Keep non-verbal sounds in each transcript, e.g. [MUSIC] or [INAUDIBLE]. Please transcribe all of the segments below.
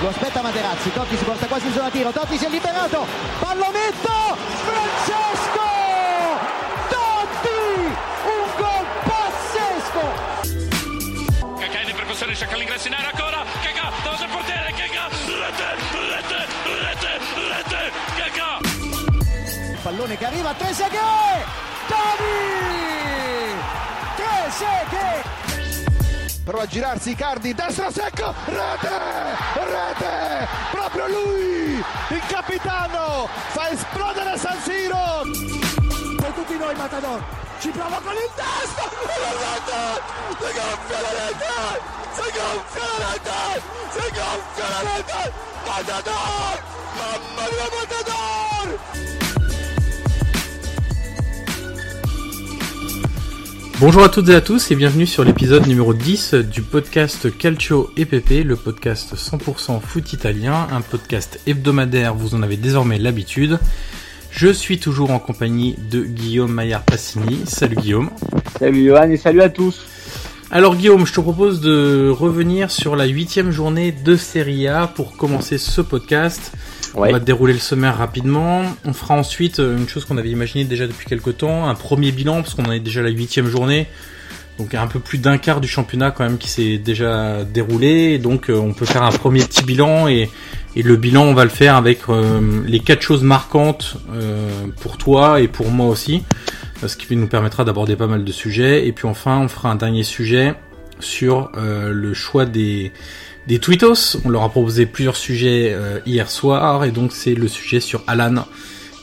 Lo aspetta Materazzi, Totti si porta quasi in zona tiro, Totti si è liberato, pallonetto, Francesco! Totti! Un gol pazzesco! Kakà in ripercussione cerca l'ingresso in area ancora Kakà davanti al portiere Kakà rete rete rete rete Kakà Pallone che arriva, Trezeguet! Totti! Trezeguet! Prova a girarsi Icardi, destro secco, rete! Rete! Proprio lui, il capitano, fa esplodere San Siro! Per tutti noi Matador, ci prova con il destro! La rete! Si gonfia la rete! Si gonfia la rete! Si gonfia la rete! Matador! Mamma mia Matador! Bonjour à toutes et à tous et bienvenue sur l'épisode numéro 10 du podcast Calcio EPP, le podcast 100% foot italien, un podcast hebdomadaire, vous en avez désormais l'habitude. Je suis toujours en compagnie de Guillaume Maillard Passini. Salut Guillaume. Salut Johan et salut à tous. Alors Guillaume, je te propose de revenir sur la huitième journée de Serie A pour commencer ce podcast. Ouais. On va dérouler le sommaire rapidement. On fera ensuite euh, une chose qu'on avait imaginé déjà depuis quelques temps, un premier bilan, parce qu'on en est déjà à la huitième journée. Donc un peu plus d'un quart du championnat quand même qui s'est déjà déroulé. Donc euh, on peut faire un premier petit bilan et, et le bilan on va le faire avec euh, les quatre choses marquantes euh, pour toi et pour moi aussi. Ce qui nous permettra d'aborder pas mal de sujets. Et puis enfin on fera un dernier sujet sur le choix des, des tweetos. On leur a proposé plusieurs sujets euh, hier soir et donc c'est le sujet sur Alan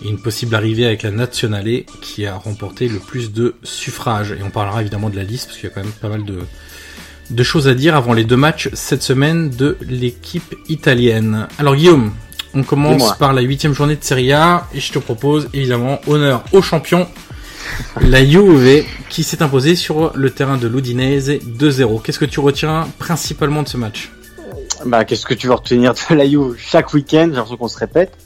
et une possible arrivée avec la Nationale qui a remporté le plus de suffrages. Et on parlera évidemment de la liste parce qu'il y a quand même pas mal de, de choses à dire avant les deux matchs cette semaine de l'équipe italienne. Alors Guillaume, on commence par la huitième journée de Serie A et je te propose évidemment honneur au champion, [LAUGHS] la Juve qui s'est imposée sur le terrain de l'Udinese 2-0. Qu'est-ce que tu retiens principalement de ce match? Bah, qu'est-ce que tu veux retenir de la Juve chaque week-end? J'ai l'impression qu'on se répète.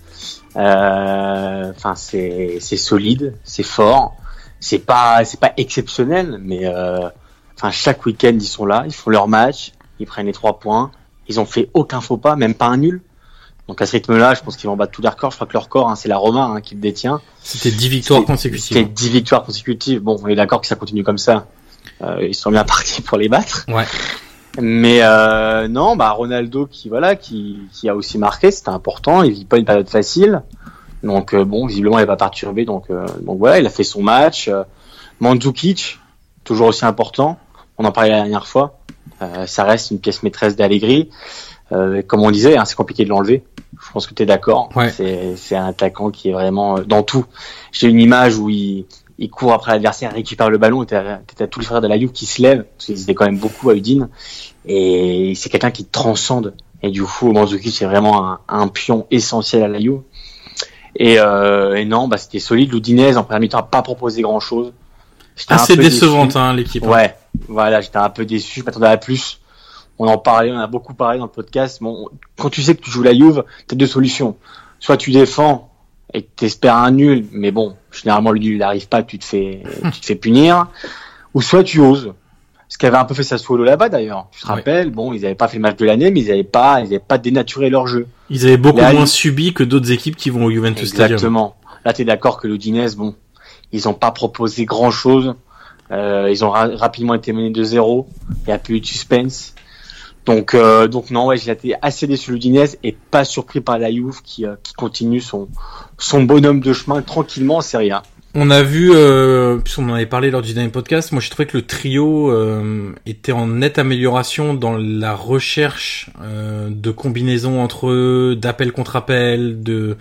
Euh, Enfin, c'est c'est solide, c'est fort. C'est pas c'est pas exceptionnel, mais euh, enfin chaque week-end ils sont là, ils font leur match, ils prennent les trois points. Ils ont fait aucun faux pas, même pas un nul. Donc à ce rythme-là, je pense qu'ils vont battre tous les records. Je crois que leur record, hein, c'est la Roma hein, qui le détient. C'était 10 victoires consécutives. C'est 10 victoires consécutives. Bon, on est d'accord que ça continue comme ça. Euh, ils sont bien [LAUGHS] partis pour les battre. Ouais. Mais euh, non, bah Ronaldo qui voilà, qui, qui a aussi marqué, c'était important. Il vit pas une période facile, donc euh, bon, visiblement il est pas perturbé, donc euh, donc voilà, il a fait son match. Euh, Mandzukic, toujours aussi important. On en parlait la dernière fois. Euh, ça reste une pièce maîtresse d'Allegri. Euh, comme on disait, hein, c'est compliqué de l'enlever. Je pense que tu es d'accord. Ouais. C'est c'est un attaquant qui est vraiment dans tout. J'ai une image où il il court après l'adversaire, récupère le ballon, et t'as tous les frères de la Juve qui se lèvent, parce qu'ils étaient quand même beaucoup à Udine, et c'est quelqu'un qui transcende. Et du coup, Mandzukic c'est vraiment un, un pion essentiel à la Juve. Et, euh, et non, bah c'était solide. L'Udinese en première mi-temps a pas proposé grand chose. j'étais un Assez décevante hein, l'équipe. Ouais, voilà, j'étais un peu déçu, je m'attendais à plus. On en parlait, on a beaucoup parlé dans le podcast. Bon, quand tu sais que tu joues la Juve, t'as deux solutions. Soit tu défends et t'espères un nul, mais bon, généralement le nul n'arrive pas, tu te fais, [LAUGHS] tu te fais punir. Ou soit tu oses. Ce qu'avait un peu fait Sassuolo là-bas d'ailleurs. Tu te Ouais. rappelles, bon, ils avaient pas fait le match de l'année, mais ils avaient pas, ils avaient pas dénaturé leur jeu. Ils avaient beaucoup Là, moins ils- subi que d'autres équipes qui vont au Juventus Stadium. Exactement. Là, t'es d'accord que l'Udinese, bon, ils ont pas proposé grand chose. Euh, ils ont ra- rapidement été menés de zéro. Il n'y a plus eu de suspense. Donc, euh, donc non, ouais, j'ai été assez déçu de l'Udinese et pas surpris par la Juve qui, euh, qui continue son, bonhomme de chemin tranquillement en Serie A. On a vu, euh, puisqu'on en avait parlé lors du dernier podcast, moi j'ai trouvé que le trio était en nette amélioration dans la recherche de combinaisons entre eux, d'appels contre appels, de,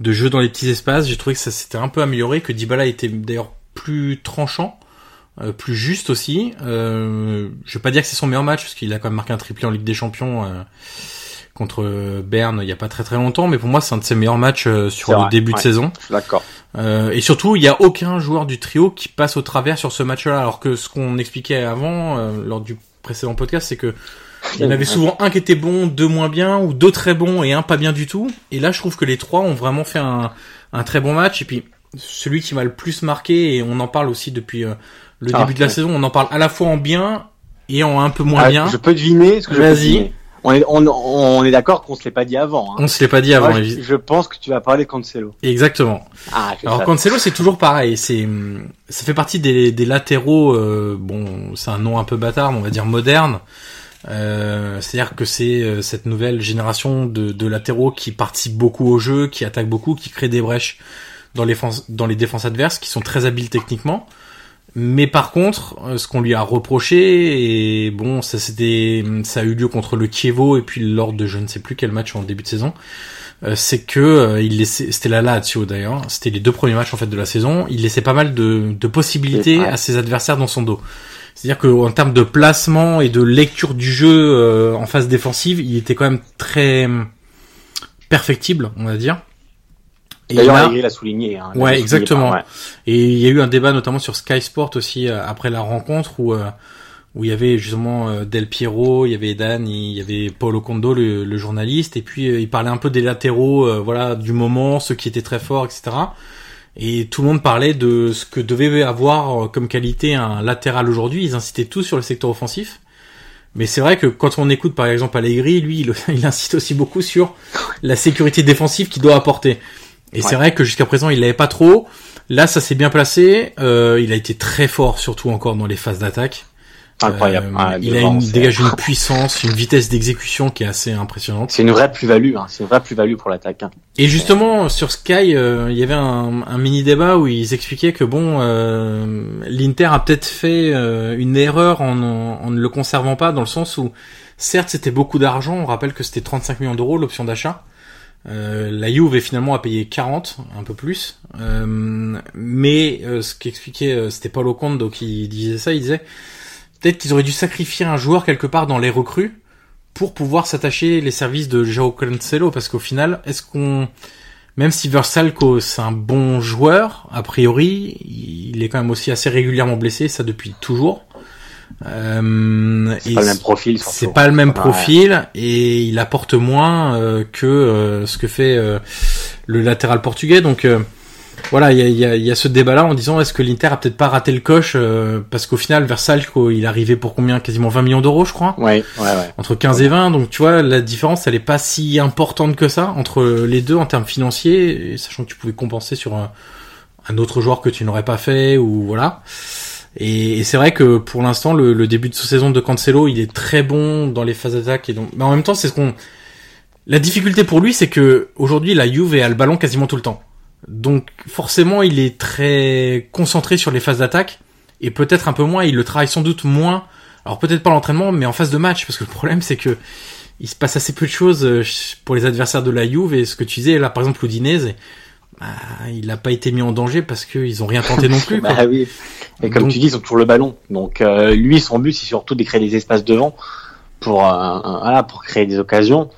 de jeux dans les petits espaces. J'ai trouvé que ça s'était un peu amélioré, que Dybala était d'ailleurs plus tranchant, euh, plus juste aussi. Euh, je vais pas dire que c'est son meilleur match, parce qu'il a quand même marqué un triplé en Ligue des Champions. euh, contre Berne il y a pas très très longtemps mais pour moi c'est un de ses meilleurs matchs euh, sur le vrai, début de saison d'accord. euh, et surtout, il n'y a aucun joueur du trio qui passe au travers sur ce match-là. Alors que ce qu'on expliquait avant, euh, lors du précédent podcast, c'est que il y en avait souvent un qui était bon, deux moins bien, ou deux très bons et un pas bien du tout. Et là, je trouve que les trois ont vraiment fait un, un très bon match. Et puis, celui qui m'a le plus marqué, et on en parle aussi depuis euh, le Ah, début de la ouais. saison, on en parle à la fois en bien et en un peu moins Ah, bien. Je peux deviner ce que Vas-y. On est, on, on est d'accord qu'on se l'est pas dit avant. Hein. On se l'est pas dit avant. Je, je pense que tu vas parler de Cancelo. Exactement. Ah, Alors. Cancelo c'est toujours pareil, c'est ça fait partie des, des latéraux euh, bon, c'est un nom un peu bâtard, mais on va dire moderne. Euh, c'est-à-dire que c'est euh, cette nouvelle génération de, de latéraux qui participent beaucoup au jeu, qui attaquent beaucoup, qui créent des brèches dans les, dans les défenses adverses, qui sont très habiles techniquement. Mais par contre, euh, ce qu'on lui a reproché, et bon, ça c'était, ça a eu lieu contre le Chievo et puis lors de je ne sais plus quel match en début de saison, euh, c'est que euh, il laissait, c'était la Lazio d'ailleurs, c'était les deux premiers matchs en fait de la saison, il laissait pas mal de, de possibilités à ses adversaires dans son dos. C'est-à-dire qu'en termes de placement et de lecture du jeu en phase défensive, il était quand même très perfectible, on va dire. Et D'ailleurs, Allegri l'a souligné. Hein, Ouais, exactement. ouais. et il y a eu un débat notamment sur Sky Sport aussi euh, après la rencontre où euh, où il y avait justement euh, Del Piero, il y avait Dan, il y avait Paulo Condo le, le journaliste et puis il parlait un peu des latéraux voilà du moment, ceux qui étaient très forts etc. Et tout le monde parlait de ce que devait avoir comme qualité un latéral aujourd'hui. Ils incitaient tous sur le secteur offensif. Mais c'est vrai que quand on écoute par exemple Allegri, lui, il, [LAUGHS] il incite aussi beaucoup sur la sécurité défensive qu'il doit apporter. Et c'est vrai que jusqu'à présent, il l'avait pas trop. Là, ça s'est bien placé. Euh, il a été très fort, surtout encore dans les phases d'attaque. Incroyable. Euh, Ouais, il a une, dégage une puissance, une vitesse d'exécution qui est assez impressionnante. C'est une vraie plus-value. Hein. C'est une vraie plus-value pour l'attaque. hein. Et justement, sur Sky, euh, il y avait un, un mini débat où ils expliquaient que bon, euh, l'Inter a peut-être fait euh, une erreur en, en, en ne le conservant pas, dans le sens où, certes, c'était beaucoup d'argent. On rappelle que c'était 35 millions d'euros l'option d'achat. Euh, la Juve finalement a payé 40, un peu plus. Euh, mais euh, ce qu'expliquait, euh, c'était Paulo Condo qui disait ça. Il disait peut-être qu'ils auraient dû sacrifier un joueur quelque part dans les recrues pour pouvoir s'attacher les services de Joao Cancelo parce qu'au final, est-ce qu'on même si Versalco c'est un bon joueur, a priori, il est quand même aussi assez régulièrement blessé, ça depuis toujours. Euh, C'est pas le même profil. c'est pas le même profil et il apporte moins euh, que euh, ce que fait euh, le latéral portugais. Donc euh, voilà, il y a, il y, a, y a ce débat-là en disant est-ce que l'Inter a peut-être pas raté le coche euh, parce qu'au final Versalco il arrivait pour combien? Quasiment 20 millions d'euros, je crois Ouais, ouais, ouais. entre 15 et 20 donc tu vois la différence elle est pas si importante que ça entre les deux en termes financiers et sachant que tu pouvais compenser sur un, un autre joueur que tu n'aurais pas fait ou voilà et, et c'est vrai que pour l'instant le, le début de saison de Cancelo il est très bon dans les phases d'attaque et donc mais en même temps c'est ce qu'on la difficulté pour lui c'est que aujourd'hui la Juve a le ballon quasiment tout le temps donc forcément il est très concentré sur les phases d'attaque et peut-être un peu moins il le travaille sans doute moins alors peut-être pas l'entraînement, mais en phase de match, parce que le problème c'est que il se passe assez peu de choses euh, pour les adversaires de la Juve. Et ce que tu disais là, par exemple, l'Udinese, bah, il n'a pas été mis en danger parce qu'ils ont rien tenté non plus. [LAUGHS] quoi. Bah oui. Et comme Donc- tu dis, ils ont toujours le ballon. Donc euh, lui, son but, c'est surtout de créer des espaces devant pour euh, pour créer des occasions.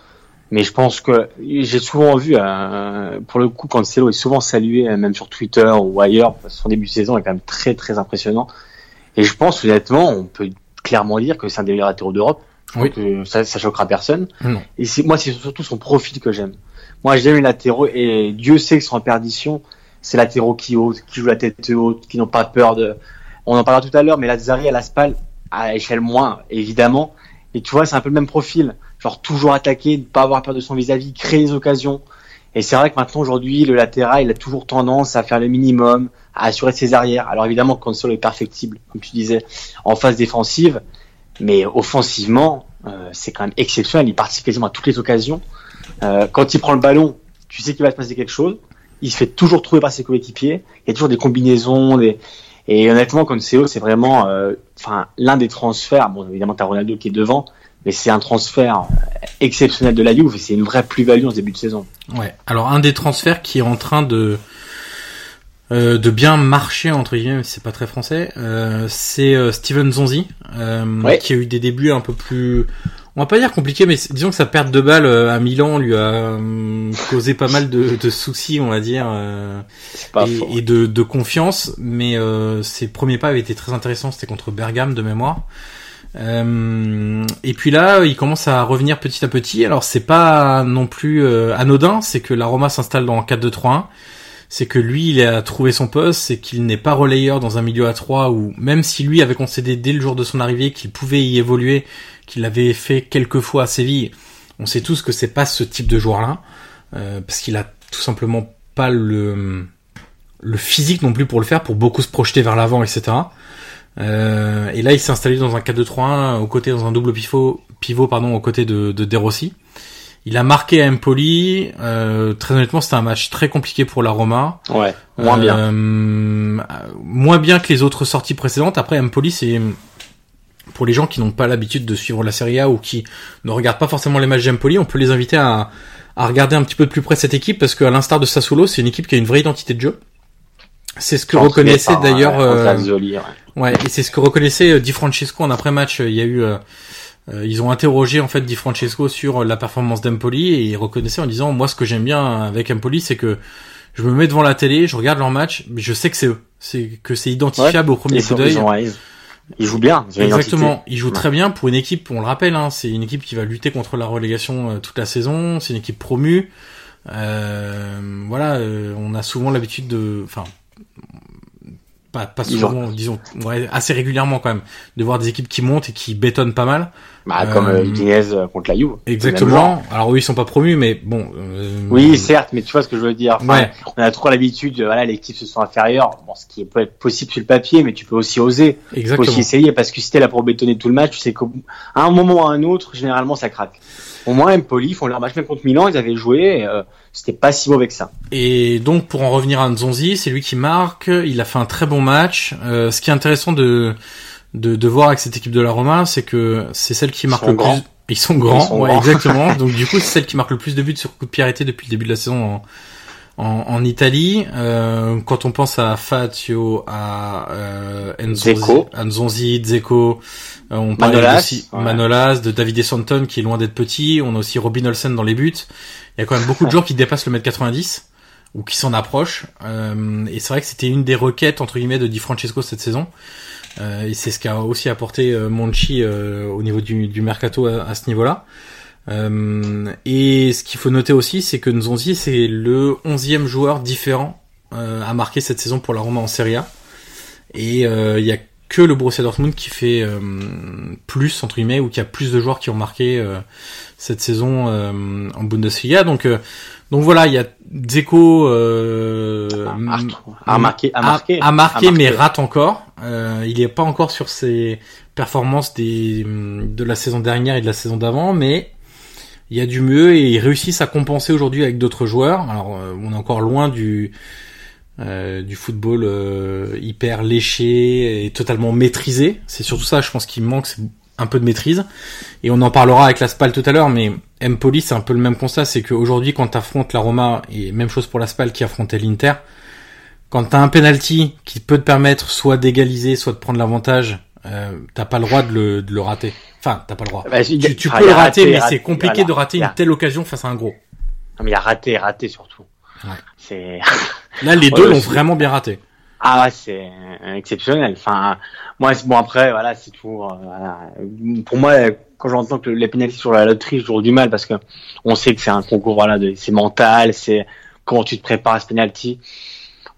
Mais je pense que j'ai souvent vu, euh, pour le coup, Cancelo est souvent salué, euh, même sur Twitter ou ailleurs. Son début de saison est quand même très très impressionnant. Et je pense honnêtement, on peut clairement dire que c'est un des meilleurs latéraux d'Europe. Oui. Que ça, ça choquera personne. Non. Et moi, c'est surtout son profil que j'aime. Moi, j'aime les latéraux et Dieu sait qu'ils sont en perdition. C'est latéraux qui haut, qui jouent la tête haute, qui n'ont pas peur de. On en parlera tout à l'heure, mais Lazari à la Spal, à échelle moins, évidemment. Et tu vois, c'est un peu le même profil. Genre toujours attaquer, ne pas avoir peur de son vis-à-vis, créer des occasions. Et c'est vrai que maintenant, aujourd'hui, le latéral, il a toujours tendance à faire le minimum, à assurer ses arrières. Alors évidemment, Cancelo est perfectible, comme tu disais, en phase défensive. Mais offensivement, euh, c'est quand même exceptionnel. Il participe quasiment à toutes les occasions. Euh, quand il prend le ballon, tu sais qu'il va se passer quelque chose. Il se fait toujours trouver par ses coéquipiers. Il y a toujours des combinaisons. Des... Et honnêtement, Cancelo, c'est vraiment euh, l'un des transferts. Bon, évidemment, tu as Ronaldo qui est devant. Mais c'est un transfert exceptionnel de la Juve c'est une vraie plus-value en ce début de saison. Ouais. Alors un des transferts qui est en train de euh, de bien marcher entre guillemets, c'est pas très français, euh, c'est euh, Steven Zonzi euh, Ouais. qui a eu des débuts un peu plus, on va pas dire compliqués, mais disons que sa perte de balle euh, à Milan lui a euh, causé pas mal de, de soucis, on va dire, euh, et, et de, de confiance. Mais euh, ses premiers pas avaient été très intéressants. C'était contre Bergame de mémoire. Euh, et puis là, il commence à revenir petit à petit. Alors c'est pas non plus anodin, c'est que la Roma s'installe dans 4-2-3-1. C'est que lui, il a trouvé son poste, c'est qu'il n'est pas relayeur dans un milieu à 3 où même si lui avait concédé dès le jour de son arrivée qu'il pouvait y évoluer, qu'il l'avait fait quelques fois à Séville, on sait tous que c'est pas ce type de joueur-là, euh, parce qu'il a tout simplement pas le le physique non plus pour le faire, pour beaucoup se projeter vers l'avant, etc. Euh, et là, il s'est installé dans un 4-2-3-1, aux côtés, dans un double pivot, pivot pardon, aux côtés de, de De Rossi. Il a marqué à Empoli. Euh, très honnêtement, c'était un match très compliqué pour la Roma. Ouais, moins bien. Euh, moins bien que les autres sorties précédentes. Après, Empoli, c'est pour les gens qui n'ont pas l'habitude de suivre la Serie A ou qui ne regardent pas forcément les matchs d'Empoli, on peut les inviter à, à regarder un petit peu de plus près cette équipe parce qu'à l'instar de Sassuolo, c'est une équipe qui a une vraie identité de jeu. C'est ce que reconnaissait d'ailleurs. euh, Anzoli, ouais. Ouais, et c'est ce que reconnaissait euh, Di Francesco en après-match. Il y a eu, ils ont interrogé en fait Di Francesco sur la performance d'Empoli et il reconnaissait en disant moi ce que j'aime bien avec Empoli c'est que je me mets devant la télé, je regarde leur match, mais je sais que c'est eux, c'est que c'est identifiable au premier Ils coup d'œil. ils ils- Ils jouent bien. ils Exactement, ils jouent très bien pour une équipe, on le rappelle, hein, c'est une équipe qui va lutter contre la relégation euh, toute la saison, c'est une équipe promue. Euh, voilà, euh, on a souvent l'habitude de, enfin, pas, pas Ils souvent, disons, ouais, assez régulièrement quand même, de voir des équipes qui montent et qui bétonnent pas mal. Bah, comme euh, Euh, Udinese euh, contre la Juve. Exactement. Alors eux ils sont pas promus, mais bon. euh, Oui, certes, mais tu vois ce que je veux dire. Enfin, Ouais. On a trop l'habitude, euh, voilà, les équipes se sont inférieures. Bon, ce qui peut être possible sur le papier, mais tu peux aussi oser. Tu peux Exactement. aussi essayer parce que si t'es là pour bétonner tout le match, tu sais qu'à un moment ou à un autre, généralement, ça craque. Au moins, Empoli font leur match même contre Milan, ils avaient joué, euh, c'était pas si mauvais que ça. Et donc pour en revenir à Nzonzi, c'est lui qui marque. Il a fait un très bon match. Euh, ce qui est intéressant de, de de voir avec cette équipe de la Roma, c'est que c'est celle qui marque le grands. plus. Ils sont grands, Ils sont ouais, grands. exactement. [LAUGHS] donc du coup, c'est celle qui marque le plus de buts sur coup de pied arrêté depuis le début de la saison en, en, en Italie. Euh, quand on pense à Fazio, à euh, Nzonzi, Nzonzi, Dzeko, euh, on parle Manolas, aussi ouais. Manolas, de David Santon qui est loin d'être petit. On a aussi Robin Olsen dans les buts. Il y a quand même beaucoup de [LAUGHS] joueurs qui dépassent le mètre 90 ou qui s'en approchent. Euh, et c'est vrai que c'était une des requêtes entre guillemets de Di Francesco cette saison. Euh, et c'est ce qu'a aussi apporté euh, Monchi euh, au niveau du, du mercato à, à ce niveau-là. Euh, et ce qu'il faut noter aussi, c'est que Nzonzi, c'est le onzième joueur différent euh, à marquer cette saison pour la Roma en Serie A. Et euh, il y a que le Borussia Dortmund qui fait euh, plus entre guillemets ou qui a plus de joueurs qui ont marqué euh, cette saison euh, en Bundesliga. Donc euh, donc voilà, il y a Dzeko euh, À remarquer, à a- marqué, mais rate encore. Euh, il est pas encore sur ses performances des, de la saison dernière et de la saison d'avant, mais il y a du mieux et ils réussissent à compenser aujourd'hui avec d'autres joueurs. Alors euh, on est encore loin du euh, du football euh, hyper léché et totalement maîtrisé. C'est surtout ça, je pense, qu'il manque, un peu de maîtrise. Et on en parlera avec la Spal tout à l'heure, mais Empoli, c'est un peu le même constat, c'est qu'aujourd'hui, quand tu affrontes la Roma, et même chose pour la Spal qui affrontait l'Inter, quand t'as un penalty qui peut te permettre soit d'égaliser, soit de prendre l'avantage, euh, t'as pas le droit de le, de le rater. Enfin, t'as pas le droit. Bah, tu tu enfin, peux le rater, raté, mais c'est compliqué voilà. de rater une telle occasion face à un gros. Non, mais il a raté, raté surtout. Ouais. C'est [LAUGHS] Là, les deux ouais, l'ont vraiment bien raté. ah ouais, c'est exceptionnel. Enfin, moi, bon après, voilà, c'est tout. euh, voilà. Pour moi, quand j'entends que les pénalités sur la loterie, j'ai toujours du mal parce que on sait que c'est un concours, voilà, de, c'est mental, c'est comment tu te prépares à ce penalty.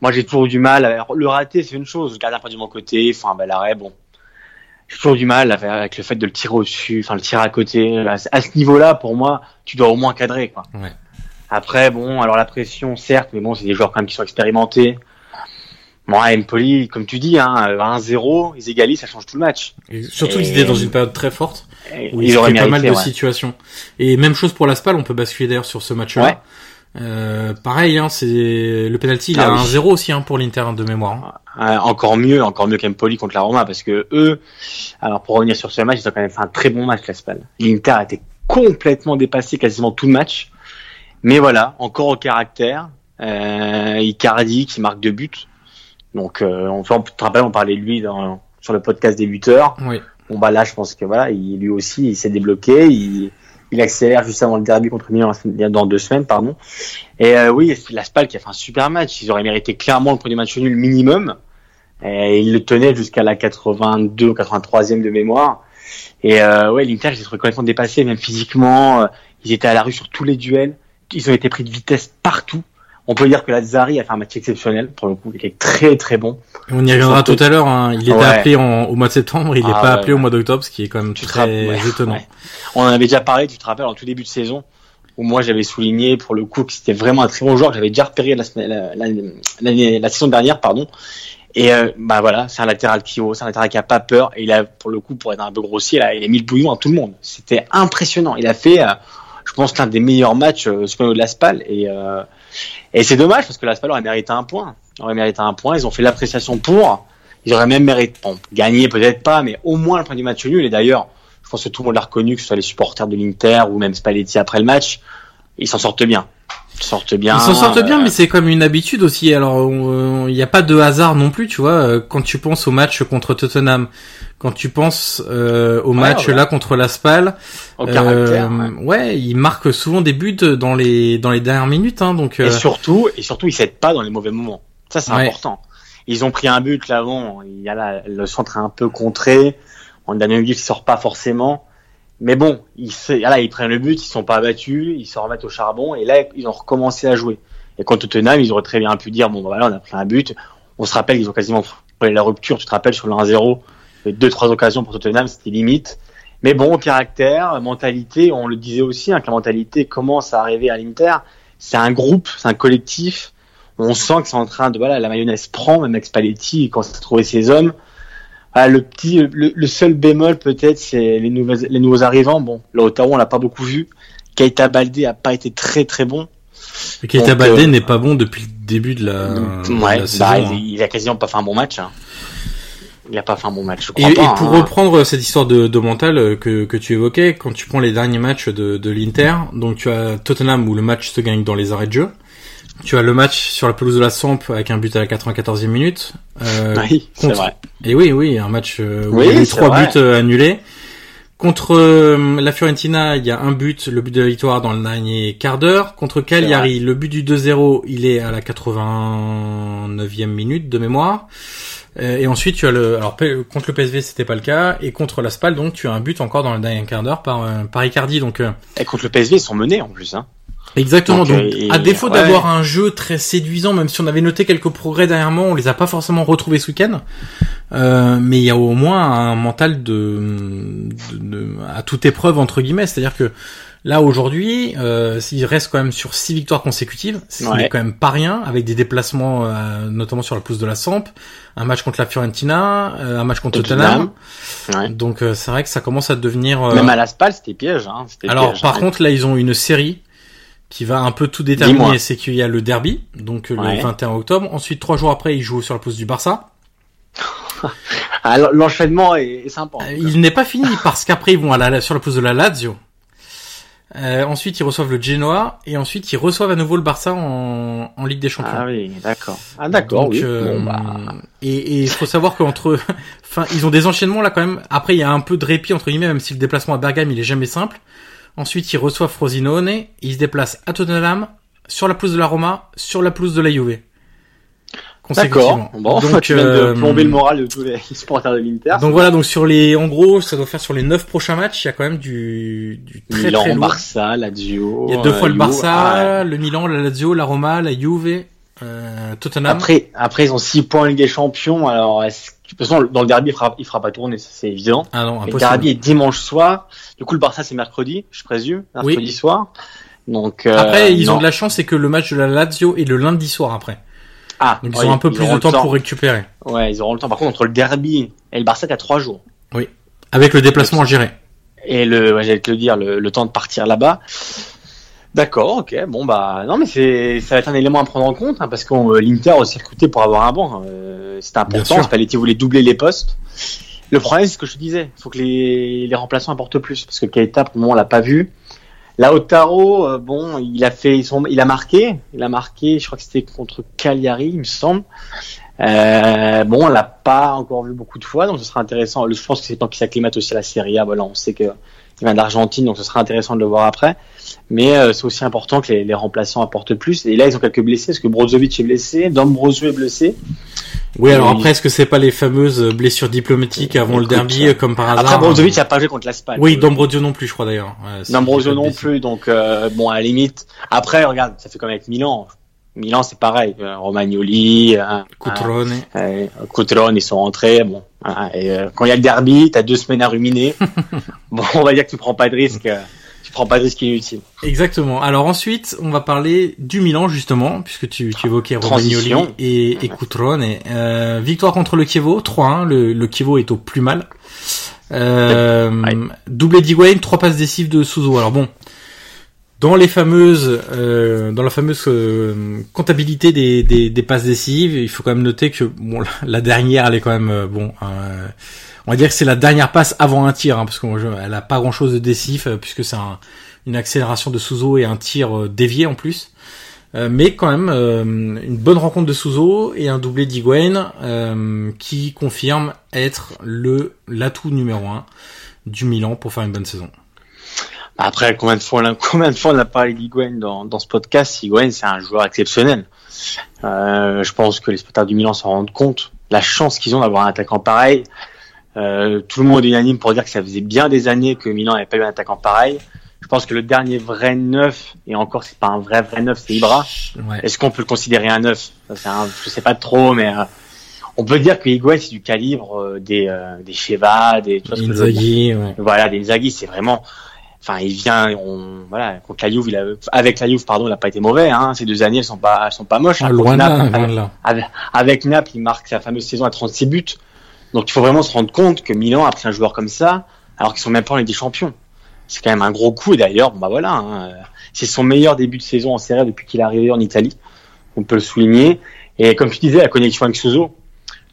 Moi, j'ai toujours du mal. Alors, le rater, c'est une chose. Le gardien pas de mon côté. Enfin, ben l'arrêt, bon. J'ai toujours du mal avec le fait de le tirer au-dessus, enfin le tirer à côté. À ce niveau-là, pour moi, tu dois au moins cadrer, quoi. Ouais. Après, bon, alors la pression, certes, mais bon, c'est des joueurs quand même qui sont expérimentés. Bon, à Empoli, comme tu dis, hein, 1-0, ils égalisent, ça change tout le match. Et surtout Et- qu'ils étaient dans une période très forte. Où ils, auraient pas mal de ouais. situations. Et même chose pour l'Aspal, on peut basculer d'ailleurs sur ce match-là. Ouais. Euh, pareil, hein, c'est le penalty, il Ah a oui. un 0 aussi hein, pour l'Inter de mémoire. hein. Euh, encore mieux, encore mieux qu'Empoli contre la Roma, parce que eux, alors pour revenir sur ce match, ils ont quand même fait un très bon match, l'Aspal. L'Inter a été complètement dépassé quasiment tout le match. Mais voilà, encore au caractère. Euh, Icardi qui marque deux buts. Donc, euh, on, on te rappelle, on parlait de lui dans, sur le podcast des buteurs. Oui. Bon bah là, je pense que voilà, il, lui aussi, il s'est débloqué. Il, il accélère juste avant le derby contre Milan dans deux semaines, pardon. Et euh, oui, c'est la Spal qui a fait un super match. Ils auraient mérité clairement le premier match nul minimum. Et ils le tenaient jusqu'à la 82 ou 83e de mémoire. Et euh, ouais, l'Inter, ils trouvé complètement dépassés, même physiquement. Euh, Ils étaient à la rue sur tous les duels. Ils ont été pris de vitesse partout. On peut dire que Lazzari a fait un match exceptionnel, pour le coup. Il était très très bon. On y reviendra tout à l'heure. hein. Il était Ouais. appelé en- au mois de septembre, il n'est Ah pas ouais, appelé au mois d'octobre, ce qui est quand même Tu très étonnant. On en avait déjà parlé, tu te rappelles, en tout début de saison, où moi j'avais souligné pour le coup que c'était vraiment un très bon joueur, que j'avais déjà repéré la, la, la, la saison dernière, pardon. Et euh, bah voilà, c'est un latéral qui haut, c'est un latéral qui a pas peur, et il a pour le coup, pour être un peu grossier, il a mis le bouillon à tout le monde. C'était impressionnant. Il a fait, euh, je pense, l'un des meilleurs matchs euh, niveau de l'Aspal, et euh, et c'est dommage parce que l'Aspal aurait mérité un point. Ils auraient mérité un point, ils ont fait l'appréciation pour. Ils auraient même mérité, bon, gagner peut-être pas, mais au moins le point du match nul. Et d'ailleurs, je pense que tout le monde l'a reconnu, que ce soit les supporters de l'Inter ou même Spalletti après le match, ils s'en sortent bien. Ils s'en sortent bien. Ils s'en sortent bien, euh, mais c'est comme une habitude aussi. Alors, il n'y a pas de hasard non plus, tu vois. euh, Quand tu penses au match contre Tottenham, quand tu penses euh, au Ouais, match ouais. là contre l'Aspal, au caractère. euh, ouais. ouais, ils marquent souvent des buts dans les dans les dernières minutes, hein, donc. Et surtout, et surtout, ils s'aident pas dans les mauvais moments. Ça, c'est important. Ils ont pris un but là avant. Il y a là, le centre est un peu contré. On Daniel Gibbs sort pas forcément. Mais bon, ils, se- là, ils prennent le but, ils sont pas abattus, ils se remettent au charbon et là, ils ont recommencé à jouer. Et contre Tottenham, ils auraient très bien pu dire, bon, bah, voilà, on a pris un but. On se rappelle qu'ils ont quasiment fait la rupture, tu te rappelles, sur le 1-0. Il y a eu deux, trois occasions pour Tottenham, c'était limite. Mais bon, caractère, mentalité, on le disait aussi, hein, que la mentalité commence à arriver à l'Inter. C'est un groupe, c'est un collectif. On sent que c'est en train de, voilà, la mayonnaise prend, même avec Spalletti, quand a trouvé ses hommes. Ah, le petit, le, le seul bémol peut-être, c'est les, nouvelles, les nouveaux arrivants. Bon, là, Ottawa, on l'a pas beaucoup vu. Keita Baldé a pas été très très bon. Keita donc, Baldé euh, n'est pas bon depuis le début de la, de ouais, la bah, saison. hein. il, a quasiment pas fait un bon match. hein. Il a pas fait un bon match, je Et, crois et pas. pour hein. reprendre cette histoire de, de mental euh, que, que tu évoquais, quand tu prends les derniers matchs de, de l'Inter, donc tu as Tottenham où le match se gagne dans les arrêts de jeu. Tu as le match sur la pelouse de la Samp avec un but à la 94e minute. Euh, Oui, c'est contre- vrai. Et oui, oui, un match euh, où Oui, il y a eu c'est trois vrai. buts euh, annulés. Contre euh, la Fiorentina, il y a un but, le but de la victoire dans le dernier quart d'heure. Contre Cagliari, le but du 2-0, il est à la 89e minute de mémoire. Euh, et ensuite, tu as le, alors contre le PSV, c'était pas le cas, et contre la Spal, donc tu as un but encore dans le dernier quart d'heure par euh, par Icardi. Donc Et contre le PSV, ils sont menés en plus. Hein. Exactement. Donc, Donc, euh, à défaut ouais. d'avoir un jeu très séduisant, même si on avait noté quelques progrès dernièrement, on les a pas forcément retrouvés ce week-end. Euh, mais il y a au moins un mental de, de- de- à toute épreuve entre guillemets, c'est-à-dire que là aujourd'hui, euh, il reste quand même sur six victoires consécutives, ce qui Ouais. n'est quand même pas rien, avec des déplacements euh, notamment sur la pelouse de la Samp, un match contre la Fiorentina, euh, un match contre Tottenham. Ouais. Donc euh, c'est vrai que ça commence à devenir. euh, Même à la Spal, c'était piège. Hein. Alors piège, par hein. contre là ils ont une série qui va un peu tout déterminer, c'est qu'il y a le derby, donc euh, Ouais. le 21 octobre. Ensuite trois jours après ils jouent sur la pelouse du Barça. [LAUGHS] Ah, l'enchaînement est, est sympa. Euh, Il n'est pas fini parce qu'après ils vont à la, sur la pelouse de la Lazio. Euh, ensuite, ils reçoivent le Genoa et ensuite ils reçoivent à nouveau le Barça en, en Ligue des Champions. Ah oui, d'accord. Ah d'accord, oui. euh, Bon, bah, Et il faut savoir qu'entre, [LAUGHS] enfin, ils ont des enchaînements là quand même. Après, il y a un peu de répit entre guillemets, même si le déplacement à Bergame il est jamais simple. Ensuite, ils reçoivent Frosinone, ils se déplacent à Tottenham, sur la pelouse de la Roma, sur la pelouse de la Juve. D'accord. Bon, donc, [LAUGHS] tu viens de euh, plomber le moral de tous les [LAUGHS] supporters de l'Inter. Donc voilà, donc sur les, en gros, ça doit faire sur les neuf prochains matchs, il y a quand même du, du très Milan, très lourd. Barça, Lazio. Il y a deux euh, fois le Juve. Barça, le Milan, la Lazio, la Roma, la Juve, euh, Tottenham. Après, après, ils ont 6 points en Ligue des Champions. Alors, est-ce de toute façon, dans le derby, il fera, il fera pas tourner, c'est évident. ah non, Le derby est dimanche soir. Du coup, le Barça, c'est mercredi, je présume. Mercredi Oui. soir. Donc, euh, Après, ils non. ont de la chance, c'est que le match de la Lazio est le lundi soir après. Ah, Donc ils oui, ont un peu plus de temps pour récupérer. Ouais, ils auront le temps. Par contre, entre le derby et le Barça, t'as 3 jours. Avec le déplacement à gérer. Et le, ouais, j'allais te le dire, le, le temps de partir là-bas. D'accord, ok. Bon bah non, mais c'est ça va être un élément à prendre en compte hein, parce que euh, l'Inter aussi recruté pour avoir un banc. Euh, c'est important. Spalletti voulait doubler les postes. Le problème, c'est ce que je te disais. Il faut que les, les remplaçants apportent plus parce que Keita, pour le moment, on l'a pas vu. Lautaro, euh, bon, il a fait, son, il a marqué, il a marqué. Je crois que c'était contre Cagliari, il me semble. Euh, bon, on l'a pas encore vu beaucoup de fois, donc ce sera intéressant. Je pense que c'est temps qu'il s'acclimate aussi à la Serie A. Voilà, on sait que il vient d'Argentine, donc ce sera intéressant de le voir après. Mais euh, c'est aussi important que les, les remplaçants apportent plus. Et là, ils ont quelques blessés, parce que Brozovic est blessé, Dombrosio est blessé. Oui, alors après, est-ce que c'est pas les fameuses blessures diplomatiques avant Écoute, le derby, euh, euh, comme par hasard Après, Brozovic n'a pas joué contre la Spal. Oui, Dombrosio non plus, je crois d'ailleurs. Pas de non plus, donc euh, bon, à la limite. Après, regarde, ça fait comme avec Milan. Milan, c'est pareil. euh, Romagnoli, euh, Cutrone. euh, Coutron, ils sont rentrés. Bon, hein, et, euh, quand il y a le derby, t'as deux semaines à ruminer. [LAUGHS] bon, on va dire que tu prends pas de risque. euh, tu prends pas de risque inutile. Exactement. Alors ensuite, on va parler du Milan justement, puisque tu, tu évoquais Romagnoli et, et Cutrone. Euh, victoire contre le Chievo, 3-1. Le, le Chievo est au plus mal. Euh, Ouais. Doublé d'Higuain, trois passes décisives de Souzo. Alors bon, dans les fameuses, euh, dans la fameuse euh, comptabilité des, des, des passes décisives, il faut quand même noter que bon, la, dernière, elle est quand même euh, bon. euh, on va dire que c'est la dernière passe avant un tir, hein, parce qu'elle a pas grand chose de décisif, euh, puisque c'est un, une accélération de Souzo et un tir euh, dévié en plus. Mais quand même une bonne rencontre de Souzo et un doublé d'Higuain euh, qui confirme être le l'atout numéro un du Milan pour faire une bonne saison. Après, combien de fois on a, [LAUGHS] combien de fois on a parlé d'Higuain dans, dans ce podcast? Higuain, c'est un joueur exceptionnel. Euh, je pense que les spectateurs du Milan s'en rendent compte. La chance qu'ils ont d'avoir un attaquant pareil. Euh, tout le monde est unanime pour dire que ça faisait bien des années que Milan n'avait pas eu un attaquant pareil. Je pense que le dernier vrai neuf, et encore c'est pas un vrai vrai neuf, c'est Ibra. Ouais. Est-ce qu'on peut le considérer un neuf? Un- Je sais pas trop, mais euh, on peut dire que Higuain c'est du calibre euh, des euh, des Cheva, des tu vois dire Inzaghi, ouais. voilà, des Inzaghi, c'est vraiment, enfin, il vient, on, voilà, contre la Juve, il a, avec la Juve, pardon, il a pas été mauvais, hein. Ces deux années, elles sont pas, elles sont pas moches. Ah, hein. loin là, Naples, loin là. avec, avec Naples, il marque sa fameuse saison à 36 buts. Donc, il faut vraiment se rendre compte que Milan a pris un joueur comme ça, alors qu'ils sont même pas en Ligue des Champions. C'est quand même un gros coup, et d'ailleurs, bon, bah voilà, hein, c'est son meilleur début de saison en Serie A depuis qu'il est arrivé en Italie. On peut le souligner. Et comme tu disais, la connexion avec Suzo.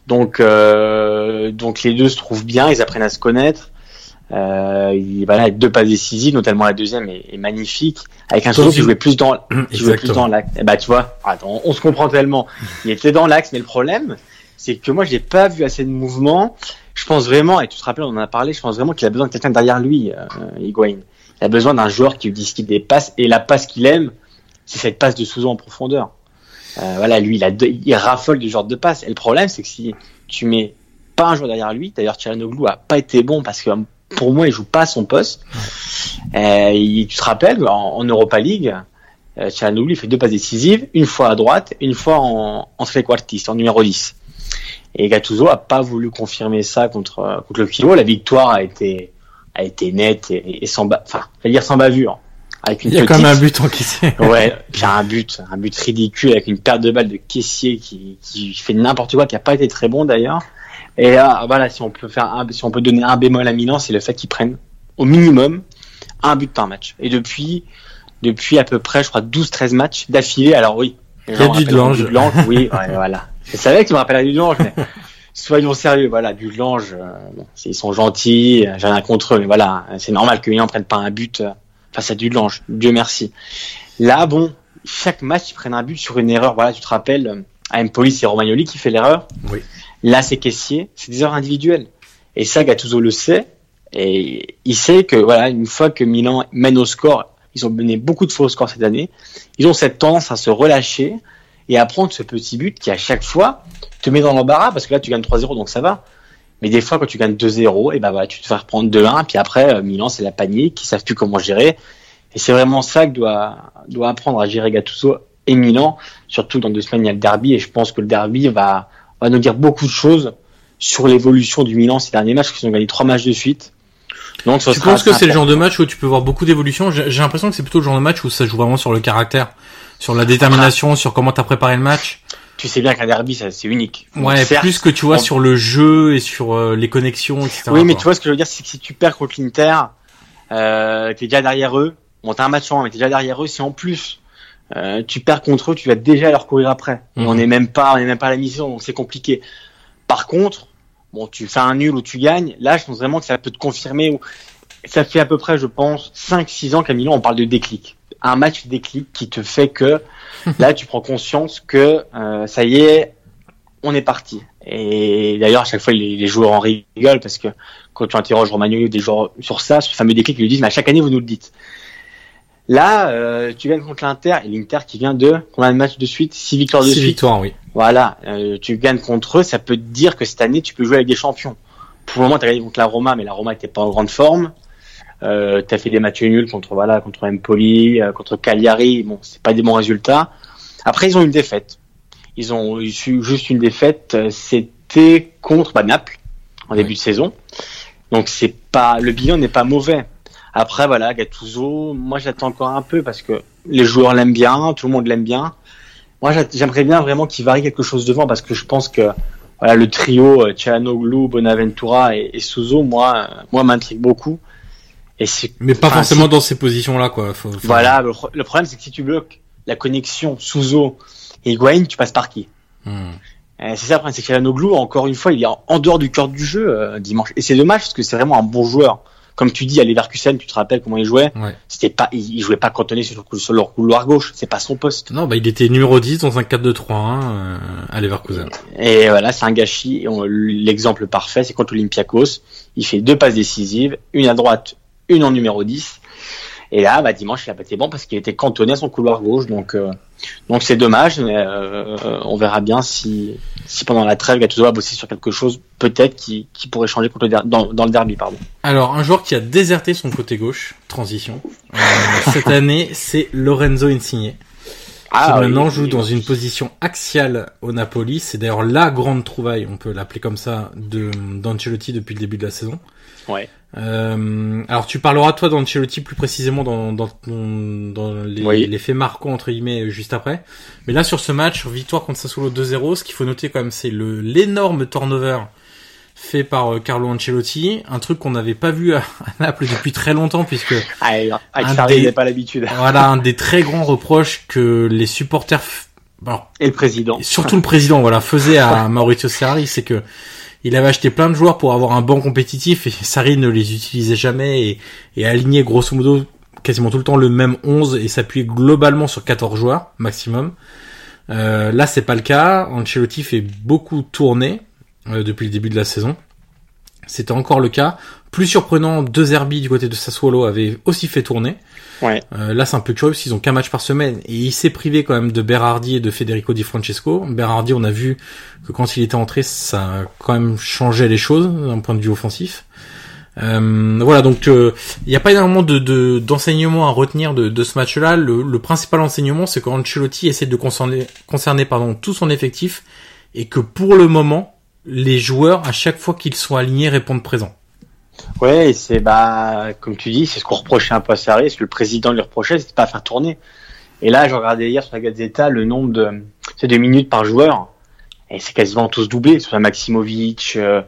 Donc, euh, donc les deux se trouvent bien, ils apprennent à se connaître. Euh, il, voilà, avec deux passes décisives, notamment la deuxième est, est magnifique. Avec un Suzo qui jouait plus dans, qui jouait plus dans l'axe. Eh bah, tu vois, attends, on se comprend tellement. Il était dans l'axe, mais le problème, c'est que moi, je n'ai pas vu assez de mouvement. Je pense vraiment, et tu te rappelles, on en a parlé, je pense vraiment qu'il a besoin de quelqu'un derrière lui, euh, Higuain. Il a besoin d'un joueur qui lui dise qu'il dépasse, et la passe qu'il aime, c'est cette passe de Souzo en profondeur. Euh, voilà, lui, il, a deux- il raffole du genre de passe. Et le problème, c'est que si tu mets pas un joueur derrière lui, d'ailleurs, Tchalanoglu a pas été bon parce que pour moi, il joue pas à son poste. Euh, il- tu te rappelles, en, en Europa League, euh, Tchalanoglu, il fait deux passes décisives, une fois à droite, une fois en, en trequartiste, en numéro 10. Et Gattuso a pas voulu confirmer ça contre, contre le Kilo. La victoire a été, a été nette et, et sans, enfin, dire sans bavure. Avec une Il y a même un but encaissé. [LAUGHS] Ouais, puis un but, un but ridicule avec une perte de balle de caissier qui, qui fait n'importe quoi, qui a pas été très bon d'ailleurs. Et là, voilà, si on peut faire, un, si on peut donner un bémol à Milan, c'est le fait qu'ils prennent au minimum un but par match. Et depuis, depuis à peu près, je crois, 12-13 matchs d'affilée. Alors oui, Il y a du Delange. Delange, oui, ouais, [LAUGHS] voilà. Je savais que tu me rappellerais du Delange, mais [LAUGHS] soyons sérieux. Voilà, du Delange, euh, bon, ils sont gentils, euh, j'ai rien contre eux, mais voilà, c'est normal que Milan prenne pas un but. euh, face à Dudelange, Dieu merci. Là, bon, chaque match, ils prennent un but sur une erreur. Voilà, tu te rappelles, euh, à Empoli, c'est Romagnoli qui fait l'erreur. Oui. Là, c'est Caissier, c'est des erreurs individuelles. Et ça, Gattuso le sait. Et il sait que, voilà, une fois que Milan mène au score, ils ont mené beaucoup de faux scores cette année, ils ont cette tendance à se relâcher et à prendre ce petit but qui, à chaque fois, te met dans l'embarras parce que là, tu gagnes 3-0, donc ça va. Mais des fois, quand tu gagnes 2-0, et ben voilà, tu te fais reprendre 2-1, puis après, euh, Milan, c'est la panique, ils savent plus comment gérer. Et c'est vraiment ça que doit, doit apprendre à gérer Gattuso et Milan. Surtout dans deux semaines, il y a le derby, et je pense que le derby va, va nous dire beaucoup de choses sur l'évolution du Milan ces derniers matchs, qu'ils ont gagné trois matchs de suite. Donc, tu penses que c'est le genre de match où tu peux voir beaucoup d'évolution? J'ai l'impression que c'est plutôt le genre de match où ça joue vraiment sur le caractère, sur la détermination, sur comment t'as préparé le match tu sais bien qu'un derby, c'est unique. Ouais, plus que tu vois sur le jeu et sur euh, les connexions, etc. Oui, mais tu vois ce que je veux dire, c'est que si tu perds contre l'Inter, euh, t'es déjà derrière eux. Bon, t'as un match en mais t'es déjà derrière eux. Si en plus euh, tu perds contre eux, tu vas déjà leur courir après. Mhm. On n'est même pas, on n'est même pas à la mission, donc c'est compliqué. Par contre, bon, tu fais un nul ou tu gagnes. Là, je pense vraiment que ça peut te confirmer. Ça fait à peu près, je pense, 5-6 ans qu'à Milan, on parle de déclic. Un match déclic qui te fait que [LAUGHS] Là, tu prends conscience que euh, ça y est, on est parti. Et d'ailleurs, à chaque fois, les, joueurs en rigolent parce que quand tu interroges Romagnoli des joueurs sur ça, ce fameux déclic, ils lui disent, mais à chaque année, vous nous le dites. Là, euh, tu gagnes contre l'Inter et l'Inter qui vient de combien de matchs de suite? Six victoires de Six victoires, oui. Voilà, euh, tu gagnes contre eux, ça peut te dire que cette année, tu peux jouer avec des champions. Pour le moment, tu as gagné contre la Roma, mais la Roma était pas en grande forme. Euh, t'as fait des matchs nuls contre voilà contre Empoli, euh, contre Cagliari. Bon, c'est pas des bons résultats. Après, ils ont une défaite. Ils ont eu juste une défaite. Euh, c'était contre bah, Naples en début de saison. Donc c'est pas le bilan n'est pas mauvais. Après voilà, Gattuso, moi j'attends encore un peu parce que les joueurs l'aiment bien, tout le monde l'aime bien. Moi j'aimerais bien vraiment qu'il varie quelque chose devant parce que je pense que voilà le trio Cianoglu, Bonaventura et, et Suzo, moi moi m'intrigue beaucoup. Et mais pas forcément dans ces positions-là, quoi. Voilà, le, problème c'est que si tu bloques la connexion Souzo et Higuain, tu passes par qui? Hmm. C'est ça le problème, c'est que encore une fois, il est en, dehors du cœur du jeu euh, dimanche. Et c'est dommage parce que c'est vraiment un bon joueur. Comme tu dis, à Leverkusen, tu te rappelles comment il jouait? Ouais. C'était pas, il, jouait pas cantonné sur, sur leur couloir gauche. C'est pas son poste. Non, bah il était numéro 10 dans un 4-2-3-1 euh, à Leverkusen. Et voilà, c'est un gâchis. L'exemple parfait, c'est contre Olympiakos. Il fait deux passes décisives, une à droite, une en numéro 10. Et là, bah, dimanche, il a pas été bon parce qu'il était cantonné à son couloir gauche. Donc, euh, donc c'est dommage. Mais euh, on verra bien si, si pendant la trêve, Gattuso va bosser sur quelque chose, peut-être qui, qui pourrait changer contre le dans, dans, le derby, pardon. Alors, un joueur qui a déserté son côté gauche, transition. Euh, [LAUGHS] cette année, c'est Lorenzo Insigne. Ah, qui maintenant joue dans une position axiale au Napoli. C'est d'ailleurs la grande trouvaille, on peut l'appeler comme ça, de d'Ancelotti depuis le début de la saison. Ouais. Euh, alors tu parleras toi d'Ancelotti plus précisément dans, dans, dans les, les, faits marquants entre guillemets juste après. Mais là sur ce match, victoire contre Sassuolo 2-0, ce qu'il faut noter quand même c'est le l'énorme turnover fait par euh, Carlo Ancelotti, un truc qu'on n'avait pas vu à, Naples depuis très longtemps puisque ah, il pas l'habitude. voilà un des très grands reproches que les supporters et le président, surtout le président, voilà, faisait à [LAUGHS] Maurizio Sarri, c'est que il avait acheté plein de joueurs pour avoir un banc compétitif et [LAUGHS] Sarri ne les utilisait jamais et, alignait grosso modo quasiment tout le temps le même 11 et s'appuyait globalement sur 14 joueurs maximum. Euh, là, c'est pas le cas. Ancelotti fait beaucoup tourner euh, depuis le début de la saison. C'était encore le cas. Plus surprenant, deux Zerbi du côté de Sassuolo avaient aussi fait tourner. Ouais. Euh, là, c'est un peu curieux parce qu'ils ont qu'un match par semaine et il s'est privé quand même de Berardi et de Federico Di Francesco. Berardi, on a vu que quand il était entré, ça a quand même changé les choses d'un point de vue offensif. Euh, voilà, donc euh, il n'y a pas énormément de d'enseignements à retenir de, de ce match-là. Le, le, principal enseignement, c'est qu'Ancelotti essaie de concerner, concerner pardon, tout son effectif et que pour le moment, les joueurs, à chaque fois qu'ils sont alignés, répondent présent. Ouais, c'est bah comme tu dis, c'est ce qu'on reprochait un peu à Sarri, ce que le président lui reprochait, c'était pas faire tourner. Et là, je regardais hier sur la Gazeta le nombre de, c'est de minutes par joueur, et c'est quasiment tous doublés. Sur Maximovic, euh,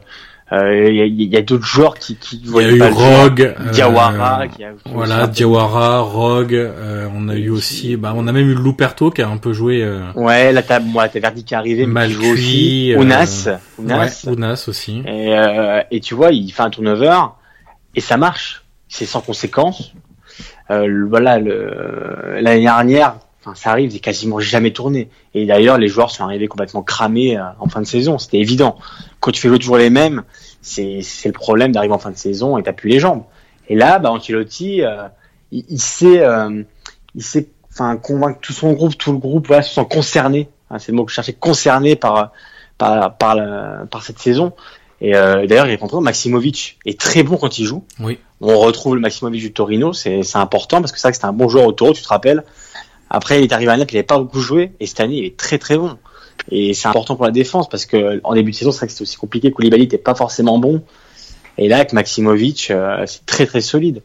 il euh, y, y, a, d'autres joueurs qui, qui il y a eu Rogue, Diawara, euh, qui a voilà, Diawara, Rogue, euh, on a eu aussi, bah, on a même eu Luperto qui a un peu joué. Euh, ouais, là t'as, moi, t'as Verdi qui est arrivé, mais qui joue aussi. Ounas, Ounas, ouais, Ounas aussi. Et, et tu vois, il fait un turnover et ça marche. C'est sans conséquence. Euh, voilà, l'année dernière, enfin, ça arrive, c'est quasiment jamais tourné. Et d'ailleurs, les joueurs sont arrivés complètement cramés euh, en fin de saison. C'était évident. Quand tu fais toujours les mêmes, c'est le problème d'arriver en fin de saison et t'as plus les jambes. Et là, bah, Ancelotti, euh, il, il, sait, il sait, enfin, convaincre tout son groupe, tout le groupe, voilà, se sent concerné. Hein, c'est le mot que je cherchais, concerné par par par, par cette saison. Et euh, d'ailleurs, il est rentré. Maximovic est très bon quand il joue. Oui. On retrouve le Maximovic du Torino, c'est important parce que c'est vrai que c'était un bon joueur au Toro, tu te rappelles. Après, il est arrivé à Naples, il n'avait pas beaucoup joué, et cette année, il est très très bon. Et c'est important pour la défense parce que en début de saison, c'est vrai que c'était aussi compliqué. Koulibaly n'était pas forcément bon. Et là, avec Maximovic, euh, c'est très très solide.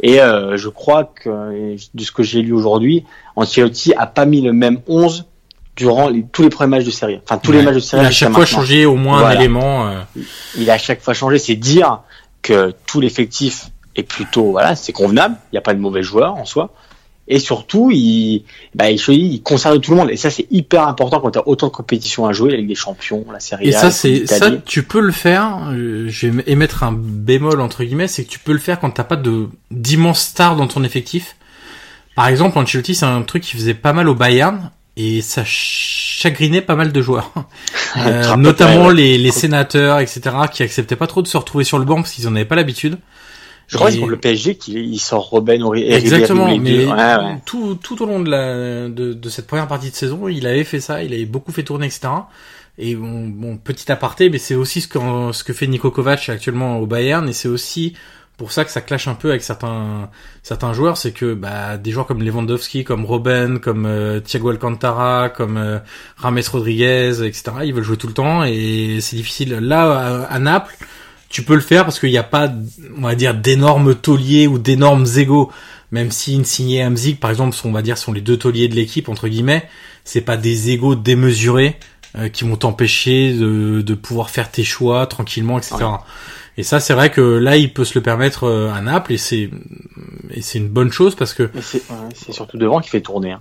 Et euh, je crois que de ce que j'ai lu aujourd'hui, Ancelotti a pas mis le même 11 durant tous les premiers matchs de série. Enfin, tous les matchs de série. Il a à chaque fois changé au moins un élément. Euh... Il a à chaque fois changé. C'est dire que tout l'effectif est plutôt, voilà, c'est convenable. Il n'y a pas de mauvais joueurs en soi. Et surtout, il, bah, il, il concerne tout le monde. Et ça, c'est hyper important quand tu as autant de compétitions à jouer, avec des champions, la série Et ça, c'est, ça, tu peux le faire. Euh, je vais émettre un bémol, entre guillemets, c'est que tu peux le faire quand t'as pas de, d'immenses stars dans ton effectif. Par exemple, Ancelotti, c'est un truc qui faisait pas mal au Bayern et ça chagrinait pas mal de joueurs, [LAUGHS] [LAUGHS] euh, notamment les, les sénateurs, etc., qui acceptaient pas trop de se retrouver sur le banc parce qu'ils en avaient pas l'habitude. Je crois que c'est contre le PSG qu'il sort Robben ou Exactement, mais tout, tout au long de, la, de, de, cette première partie de saison, il avait fait ça, il avait beaucoup fait tourner, etc. Et bon, bon petit aparté, mais c'est aussi ce que, ce que fait Niko Kovac actuellement au Bayern, et c'est aussi pour ça que ça clash un peu avec certains certains joueurs, c'est que bah, des joueurs comme Lewandowski, comme Robben, comme euh, Thiago Alcantara, comme euh, Rames Rodriguez, etc. Ils veulent jouer tout le temps et c'est difficile. Là, à, Naples, tu peux le faire parce qu'il n'y a pas, on va dire, d'énormes tauliers ou d'énormes égaux. Même si Insigne et Hamzik, par exemple, sont, on va dire, sont les deux tauliers de l'équipe entre guillemets, c'est pas des égaux démesurés euh, qui vont t'empêcher de, de pouvoir faire tes choix tranquillement, etc. Et ça, c'est vrai que là, il peut se le permettre euh, à Naples, et c'est et c'est une bonne chose parce que c'est surtout devant qui fait tourner. Hein.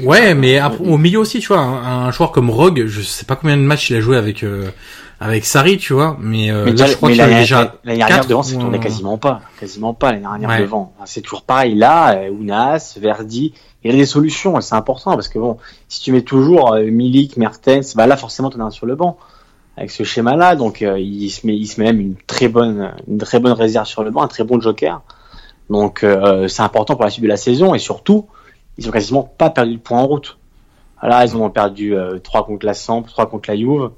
Ouais, mais au milieu aussi, tu vois, un, joueur comme Rogue, je sais pas combien de matchs il a joué avec euh, avec Sarri, tu vois, mais, euh, là, je crois qu'il a déjà l'année dernière devant, c'est tourné quasiment pas, quasiment pas l'année dernière devant. c'est toujours pareil là, Ounas, Verdi, il y a des solutions, c'est important parce que bon, si tu mets toujours Milik, Mertens, bah là forcément tu en as un sur le banc avec ce schéma-là. Donc euh, il se met, il se met même une très bonne, une très bonne réserve sur le banc, un très bon joker. Donc euh, c'est important pour la suite de la saison et surtout ils ont quasiment pas perdu de points en route. Là ils ont perdu euh, 3 contre la Samp, 3 contre la Juve.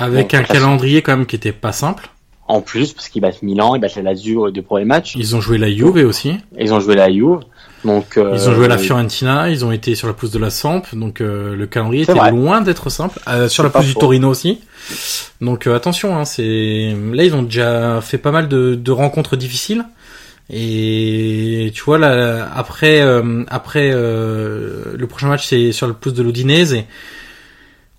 Avec un calendrier quand même qui était pas simple. En plus parce qu'ils battent Milan, ils battent la Lazio de premiers matchs. Ils ont joué la Juve aussi. Ils ont joué la Juve. Donc, euh, ils ont joué la Fiorentina, ils ont été sur la pousse de la Samp, donc euh, le calendrier était loin d'être simple. Euh, sur la pousse du Torino aussi. Donc attention, hein, c'est là ils ont déjà fait pas mal de, de rencontres difficiles. Et tu vois là après après le prochain match c'est sur la pousse de l'Odinese et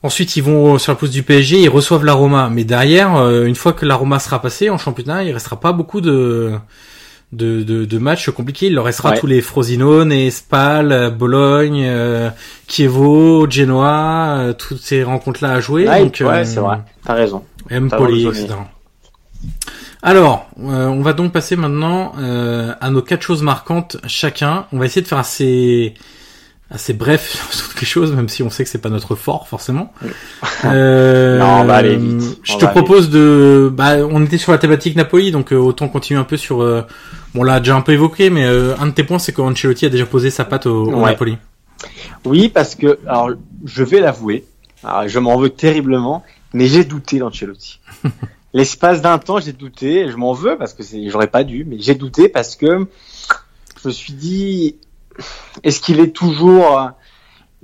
ensuite ils vont sur la pousse du PSG, ils reçoivent la Roma. Mais derrière, une fois que la Roma sera passée en championnat, il restera pas beaucoup de de, de, de matchs compliqués. Il leur restera tous les Frosinone, Spal, Bologne, euh, Chievo, Genoa, euh, toutes ces rencontres-là à jouer. donc, ouais, euh, c'est vrai. T'as raison. Empoli, etc. Alors, on va donc passer maintenant à nos quatre choses marquantes chacun. On va essayer de faire assez assez bref [LAUGHS] sur les choses, même si on sait que c'est pas notre fort forcément. euh, [LAUGHS] non, on va aller vite. Je te propose de, bah, on était sur la thématique Napoli, donc autant continuer un peu sur euh, on l'a déjà un peu évoqué, mais euh, un de tes points, c'est qu'Ancelotti a déjà posé sa patte au, Napoli. Oui, parce que, alors, je vais l'avouer, je m'en veux terriblement, mais j'ai douté d'Ancelotti. [LAUGHS] L'espace d'un temps, j'ai douté, je m'en veux parce que j'aurais pas dû, mais j'ai douté parce que je me suis dit, est-ce qu'il est toujours, euh,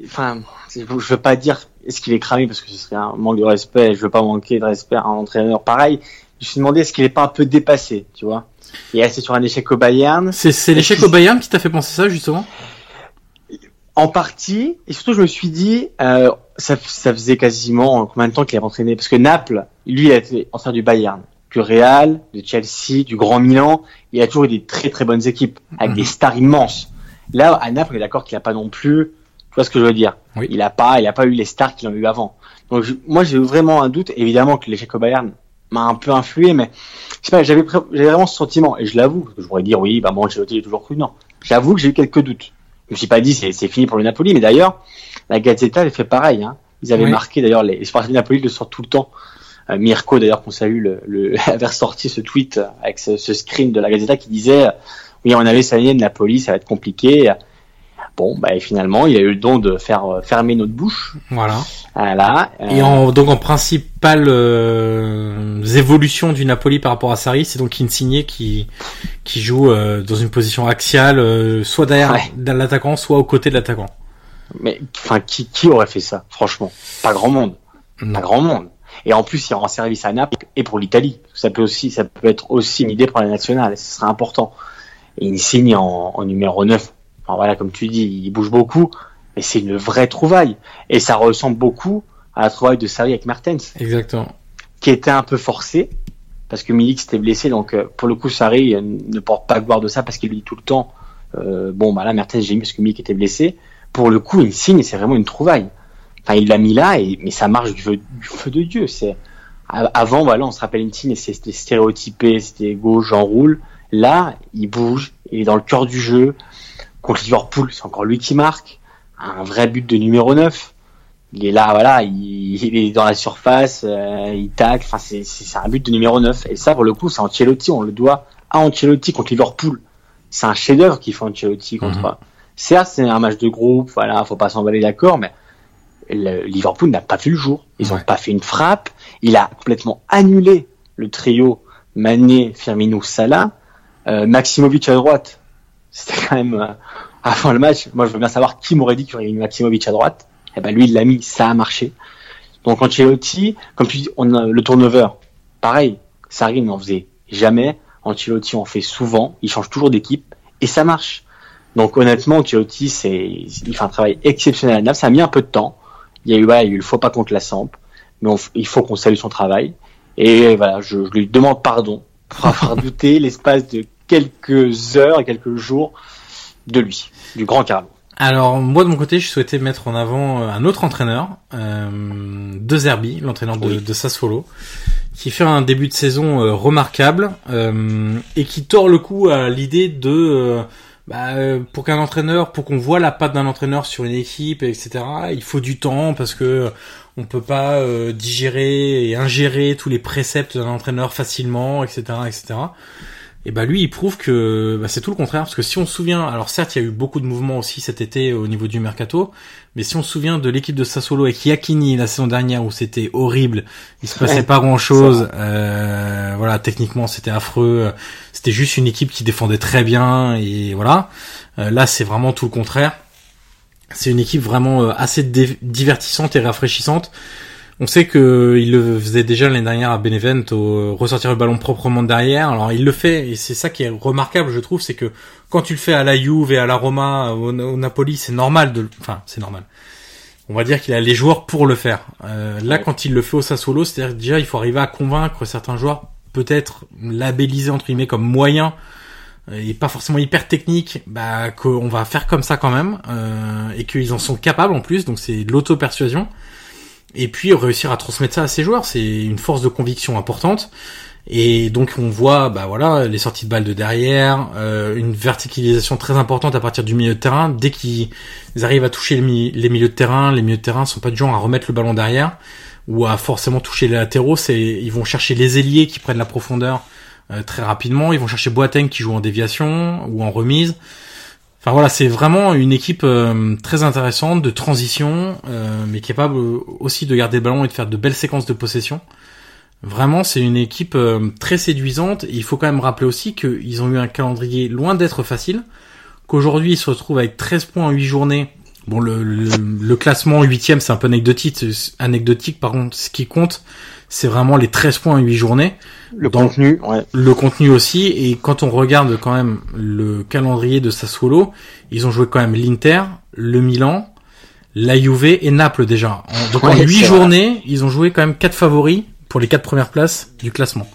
enfin, je veux pas dire est-ce qu'il est cramé parce que ce serait un manque de respect, je veux pas manquer de respect à un entraîneur pareil. Je me suis demandé est-ce qu'il est pas un peu dépassé, tu vois. Et c'est sur un échec au Bayern. C'est l'échec au Bayern qui t'a fait penser ça justement? En partie, et surtout je me suis dit, euh, ça, ça, faisait quasiment combien de temps qu'il avait entraîné? Parce que Naples, lui, il a été entraîneur du Bayern, du Real, de Chelsea, du Grand Milan. Il a toujours eu des très très bonnes équipes avec des stars immenses. Là, à Naples, on est d'accord qu'il n'a pas non plus. Tu vois ce que je veux dire? Il a pas, il a pas eu les stars qu'il a eu avant. Donc moi, j'ai vraiment un doute. Évidemment que l'échec au Bayern m'a un peu influé, mais je sais pas, j'avais vraiment ce sentiment, et je l'avoue, je pourrais dire oui, bah moi j'ai toujours cru, non, j'avoue que j'ai eu quelques doutes. Je me suis pas dit c'est fini pour le Napoli, mais d'ailleurs, la Gazzetta avait fait pareil. Hein. Ils avaient Oui. marqué d'ailleurs les, les sportifs de Napoli le sortent tout le temps. Euh, Mirko d'ailleurs qu'on salue le, le [LAUGHS] avait ressorti ce tweet avec ce, ce screen de la Gazzetta qui disait on avait saigné de Napoli, ça va être compliqué. Bon bah et finalement il a eu le don de faire euh, fermer notre bouche. Voilà. Voilà. Et Euh, en, donc en principale euh, évolution du Napoli par rapport à Sarri, c'est donc Insigne qui qui joue euh, dans une position axiale, euh, soit derrière Ouais. l'attaquant, soit aux côtés de l'attaquant. Mais enfin qui qui aurait fait ça franchement? Pas grand monde. Non. Pas grand monde. Et en plus, il rend service à Naples et pour l'Italie. Ça peut aussi, ça peut être aussi une idée pour la nationale. Et ce serait important. Et il signe en, en numéro 9. Enfin, voilà, comme tu dis, il bouge beaucoup. Mais c'est une vraie trouvaille. Et ça ressemble beaucoup à la trouvaille de Sarri avec Mertens, Exactement. qui était un peu forcé. Parce que Milik s'était blessé. Donc, euh, pour le coup, Sarri euh, ne porte pas gloire de ça parce qu'il lui dit tout le temps, euh, bon, bah là, Mertens, j'ai mis parce que Milik était blessé. Pour le coup, il signe et c'est vraiment une trouvaille. Enfin, il l'a mis là, et, mais ça marche du feu, du feu de Dieu. C'est avant, voilà, on se rappelle Insigne, c'était stéréotypé, c'était gauche, j'enroule. Là, il bouge, il est dans le cœur du jeu. Contre Liverpool, c'est encore lui qui marque. Un vrai but de numéro 9. Il est là, voilà, il, il est dans la surface, euh, il tacle. Enfin, c'est c'est- c'est un but de numéro 9. Et ça, pour le coup, c'est Ancelotti. On le doit à Ancelotti contre Liverpool. C'est un chef-d'œuvre qu'il fait Ancelotti contre. Mhm. Certes, c'est un match de groupe, voilà, faut pas s'emballer d'accord, mais le Liverpool n'a pas vu le jour. Ils ont Ouais. pas fait une frappe. Il a complètement annulé le trio Mané, Firmino, Salah, Maximovic à droite. C'était quand même euh, avant le match. Moi, je veux bien savoir qui m'aurait dit qu'il y aurait eu Maximovic à droite. Et ben lui, il l'a mis, ça a marché. Donc Ancelotti, comme tu dis, on a le turnover. Pareil, Sarri n'en faisait jamais. Ancelotti en fait souvent. Il change toujours d'équipe et ça marche. Donc honnêtement, Ancelotti, c'est, il fait un travail exceptionnel à Naples. Ça a mis un peu de temps. Il y a eu, voilà, il y a eu le faux pas contre la Samp, mais on- il faut qu'on salue son travail. Et voilà, je, je lui demande pardon pour avoir [LAUGHS] douté l'espace de quelques heures et quelques jours de lui, du grand Carlo. Alors moi de mon côté, je souhaitais mettre en avant euh, un autre entraîneur, euh, De Zerbi, l'entraîneur de, Oui. de Sassuolo, qui fait un début de saison euh, remarquable euh, et qui tord le coup à l'idée de euh, bah, pour qu'un entraîneur, pour qu'on voit la patte d'un entraîneur sur une équipe, etc. Il faut du temps parce que on peut pas digérer et ingérer tous les préceptes d'un entraîneur facilement, etc., etc. Et bah lui, il prouve que bah, c'est tout le contraire, parce que si on se souvient, alors certes, il y a eu beaucoup de mouvements aussi cet été au niveau du mercato, mais si on se souvient de l'équipe de Sassuolo avec Iacchini la saison dernière où c'était horrible, il se passait Ouais, pas grand chose, euh, voilà, techniquement c'était affreux, c'était juste une équipe qui défendait très bien et voilà. Euh, là, c'est vraiment tout le contraire. C'est une équipe vraiment euh, assez divertissante et rafraîchissante. On sait que il le faisait déjà l'année dernière à Benevento, ressortir le ballon proprement de derrière. Alors il le fait et c'est ça qui est remarquable, je trouve, c'est que quand tu le fais à la Juve et à la Roma, au, au Napoli, c'est normal de, le- enfin c'est normal. On va dire qu'il a les joueurs pour le faire. Euh, là, Ouais. quand il le fait au Sassuolo, c'est-à-dire que déjà il faut arriver à convaincre certains joueurs, peut-être labellisés entre guillemets comme moyens et pas forcément hyper techniques, bah qu'on va faire comme ça quand même euh, et qu'ils en sont capables en plus. Donc c'est de l'auto-persuasion. Et puis réussir à transmettre ça à ses joueurs, c'est une force de conviction importante. Et donc on voit, bah voilà, les sorties de balles de derrière, euh, une verticalisation très importante à partir du milieu de terrain. Dès qu'ils arrivent à toucher les, mi- les milieux de terrain, les milieux de terrain sont pas du genre à remettre le ballon derrière ou à forcément toucher les latéraux. C'est, ils vont chercher les ailiers qui prennent la profondeur euh, très rapidement. Ils vont chercher Boateng qui joue en déviation ou en remise. Voilà, c'est vraiment une équipe euh, très intéressante de transition, euh, mais capable euh, aussi de garder le ballon et de faire de belles séquences de possession. Vraiment, c'est une équipe très séduisante. Il faut quand même rappeler aussi qu'ils ont eu un calendrier loin d'être facile, qu'aujourd'hui ils se retrouvent avec 13 points en 8 journées. Bon, le classement 8 c'est un peu anecdotique. Anecdotique, par contre, ce qui compte, c'est vraiment les 13 points en 8 journées Le Dans- contenu, ouais. le contenu aussi et quand on regarde quand même le calendrier de Sassuolo, ils ont joué quand même l'Inter, le Milan, la Juve et Naples déjà. En- donc en huit vrai. journées, ils ont joué quand même quatre favoris pour les quatre premières places du classement.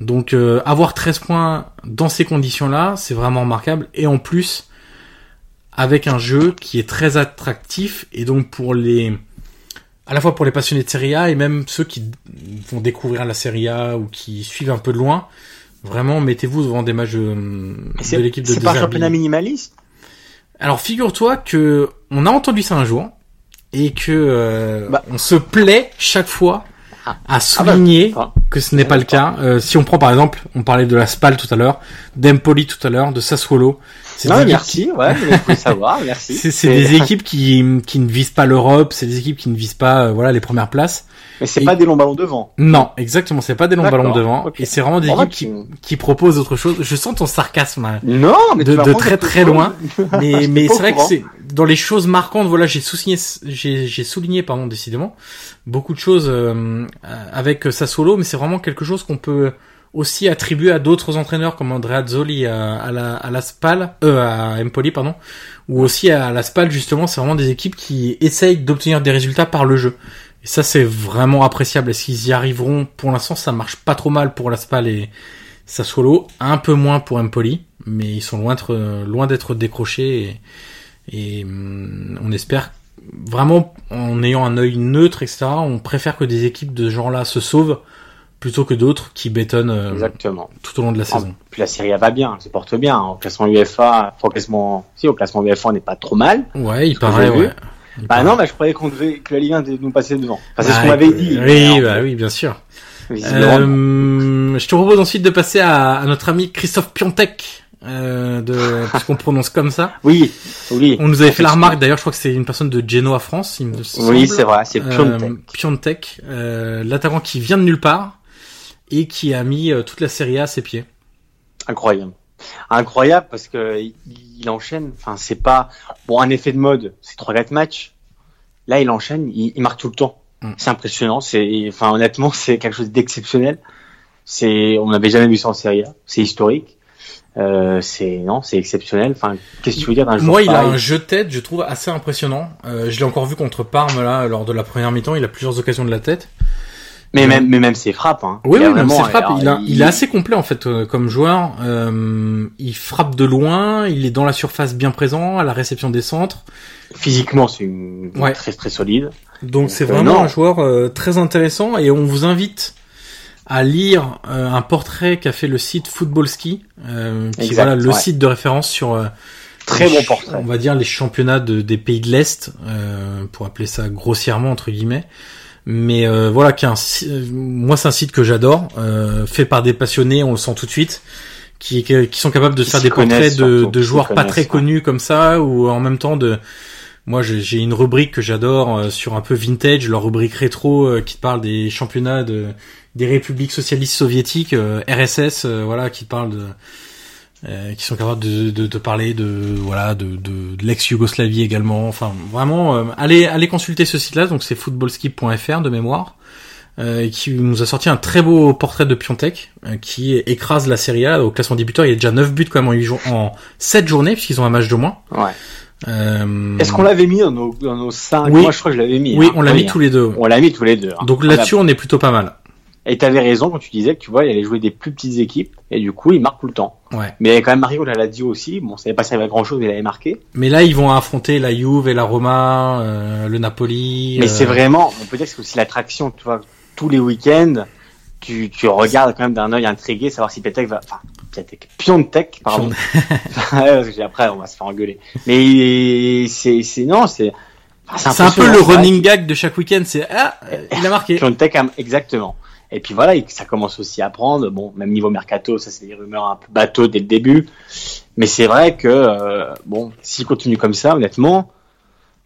Donc euh, avoir 13 points dans ces conditions-là, c'est vraiment remarquable et en plus avec un jeu qui est très attractif et donc pour les à la fois pour les passionnés de Serie A et même ceux qui vont découvrir la Serie A ou qui suivent un peu de loin, vraiment mettez-vous devant des matchs de, de l'équipe de c'est pas un championnat minimaliste? Alors figure-toi que on a entendu ça un jour et que euh, Bah. on se plaît chaque fois. À souligner Ah. que ce n'est pas le cas. Euh, si on prend par exemple, on parlait de la Spal tout à l'heure, d'Empoli tout à l'heure, de Sassuolo. C'est Non, des mais équipes merci, ouais, mais faut le [LAUGHS] savoir, merci. C'est c'est des [LAUGHS] équipes qui, qui ne visent pas l'Europe, c'est des équipes qui ne visent pas euh, voilà les premières places. Mais c'est Et- pas des longs ballons devant. Non, exactement, c'est pas des longs D'accord, ballons devant et c'est vraiment des équipes qui, tu- qui proposent autre chose. Je sens ton sarcasme hein. Non, mais de, de très très loin, [LAUGHS] mais mais c'est vrai que c'est dans les choses marquantes. Voilà, j'ai souligné j'ai j'ai souligné pardon décidément beaucoup de choses euh, avec Sassuolo, mais c'est vraiment quelque chose qu'on peut aussi attribuer à d'autres entraîneurs comme Andrea Zoli à, à la à la Spal, euh, à Empoli pardon, ou aussi à la Spal justement. C'est vraiment des équipes qui essayent d'obtenir des résultats par le jeu. Et ça c'est vraiment appréciable. Est-ce qu'ils y arriveront? Pour l'instant, ça marche pas trop mal pour la Spal et Sassuolo, un peu moins pour Empoli, mais ils sont loin d'être loin d'être décrochés et, et hum, on espère vraiment en ayant un œil neutre etc. On préfère que des équipes de ce genre-là se sauvent plutôt que d'autres qui bétonnent euh, Exactement. tout au long de la Ah, saison. Puis la Serie A va bien, elle se porte bien. Au classement UEFA, au classement, si, au classement UEFA, on n'est pas trop mal. Ouais, il paraît. Ouais. Bah non, bah, je croyais qu'on devait, que la Ligue 1 devait nous passer devant. Enfin, c'est ce Ah, qu'on m'avait dit. Oui, bah oui, bien sûr. Euh, je te propose ensuite de passer à, à notre ami Christophe Piontek, euh, de, puisqu'on prononce comme ça. Oui, oui. On nous avait fait la remarque, d'ailleurs, je crois que c'est une personne de Genoa France, il me semble. Oui, c'est vrai, c'est Euh, Piontek. Piontek, euh, l'attaquant qui vient de nulle part et qui a mis euh, toute la Serie A à ses pieds. Incroyable. Incroyable parce que il, il enchaîne. Enfin, c'est pas bon un effet de mode. C'est trois quatre matchs. Là, il enchaîne. Il, il marque tout le temps. Mm. C'est impressionnant. C'est enfin honnêtement, c'est quelque chose d'exceptionnel. C'est on n'avait jamais vu ça en Serie A. C'est historique. Euh, c'est non, c'est exceptionnel. Enfin, qu'est-ce que tu veux dire d'un joueur Moi, il a un jeu de tête, je trouve, assez impressionnant. Euh, je l'ai encore vu contre Parme, là, lors de la première mi-temps. Il a plusieurs occasions de la tête. Mais même mais même ses frappes. Hein. Oui, Il oui, vraiment- ses frappes, alors, il, a, il est assez complet en fait euh, comme joueur. Euh, il frappe de loin, il est dans la surface bien présent, à la réception des centres. physiquement, c'est une... Ouais. très très solide. Donc c'est euh, vraiment non. un joueur très intéressant et on vous invite à lire un portrait qu'a fait le site Football Ski, qui est Exact, voilà, le ouais. site de référence sur Très bon portrait. On va dire les championnats de- des pays de l'Est, euh, pour appeler ça grossièrement entre guillemets. Mais euh, voilà, qui est un si- euh, moi c'est un site que j'adore, euh, fait par des passionnés, on le sent tout de suite, qui, qui sont capables de Qui faire des portraits de, de joueurs pas très ouais. connus comme ça, ou en même temps de moi, j'ai une rubrique que j'adore euh, sur un peu vintage, leur rubrique rétro euh, qui parle des championnats de des républiques socialistes soviétiques, euh, RSS, euh, voilà, qui parle de euh, qui sont capables de, de, de parler de voilà de, de, de l'ex-Yougoslavie également. Enfin, vraiment, euh, allez allez consulter ce site-là. Donc c'est footballskip.fr de mémoire. Euh, qui nous a sorti un très beau portrait de Piontek euh, qui écrase la Serie A au classement des buteurs. Il y a déjà 9 buts quand même en, 8 jours, en 7 journées puisqu'ils ont un match de moins. Ouais. Euh, Est-ce qu'on l'avait mis dans nos dans nos cinq? Oui. Moi, je crois que je l'avais mis. Oui, hein. on l'a mis tous les deux. On l'a mis tous les deux. hein. Donc On là-dessus, on est plutôt pas mal. Et t'avais raison quand tu disais que tu vois, il allait jouer des plus petites équipes et du coup, il marque tout le temps. Ouais. Mais il avait quand même marqué contre la Lazio aussi. Bon, ça n'avait pas servi à grand chose, mais il avait marqué. Mais là, ils vont affronter la Juve et la Roma, euh, le Napoli. Mais euh, c'est vraiment, on peut dire que c'est aussi l'attraction, tu vois, tous les week-ends, tu, tu regardes quand même d'un œil intrigué, savoir si Piontek va, enfin, Piontek, Piontek, pardon. [LAUGHS] Parce que après, on va se faire engueuler. Mais c'est, c'est, non, c'est, enfin, C'est un peu le running gag de chaque week-end. C'est ah, il a marqué. Piontek, exactement. Et puis voilà, il- ça commence aussi à prendre. Bon, même niveau mercato, ça c'est des rumeurs un peu bateau dès le début. Mais c'est vrai que euh, bon, s'il continue comme ça, honnêtement,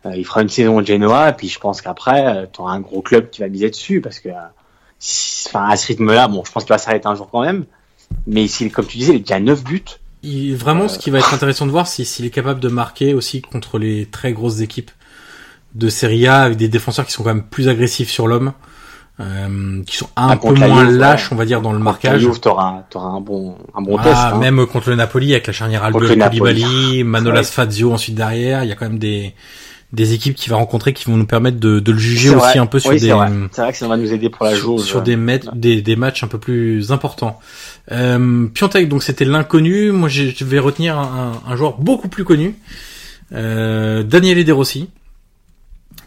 euh, il fera une saison au Genoa. Et puis je pense qu'après, tu auras un gros club qui va miser dessus parce que, euh, si- enfin, à ce rythme-là, bon, je pense qu'il va s'arrêter un jour quand même. Mais s'il, comme tu disais, il est déjà à 9 buts. Il- vraiment, ce qui va être intéressant de voir, c'est s'il est capable de marquer aussi contre les très grosses équipes de Serie A avec des défenseurs qui sont quand même plus agressifs sur l'homme, euh, qui sont un Ah, peu contre la moins Juve, lâches, ouais. on va dire, dans le Contre marquage. t'auras, t'auras un bon, un bon Ah, test. hein. même contre le Napoli avec la charnière Napoli. Koulibaly, Manolas. Fazio ensuite derrière, il y a quand même des des équipes qu'il va rencontrer qui vont nous permettre de, de le juger aussi vrai. un peu sur Oui, des c'est vrai. Que ça va nous aider pour la sur, jauge. sur des, met- des des matchs un peu plus importants. Euh, Piontek donc c'était l'inconnu, moi je vais retenir un, un joueur beaucoup plus connu, euh, Daniele De Rossi,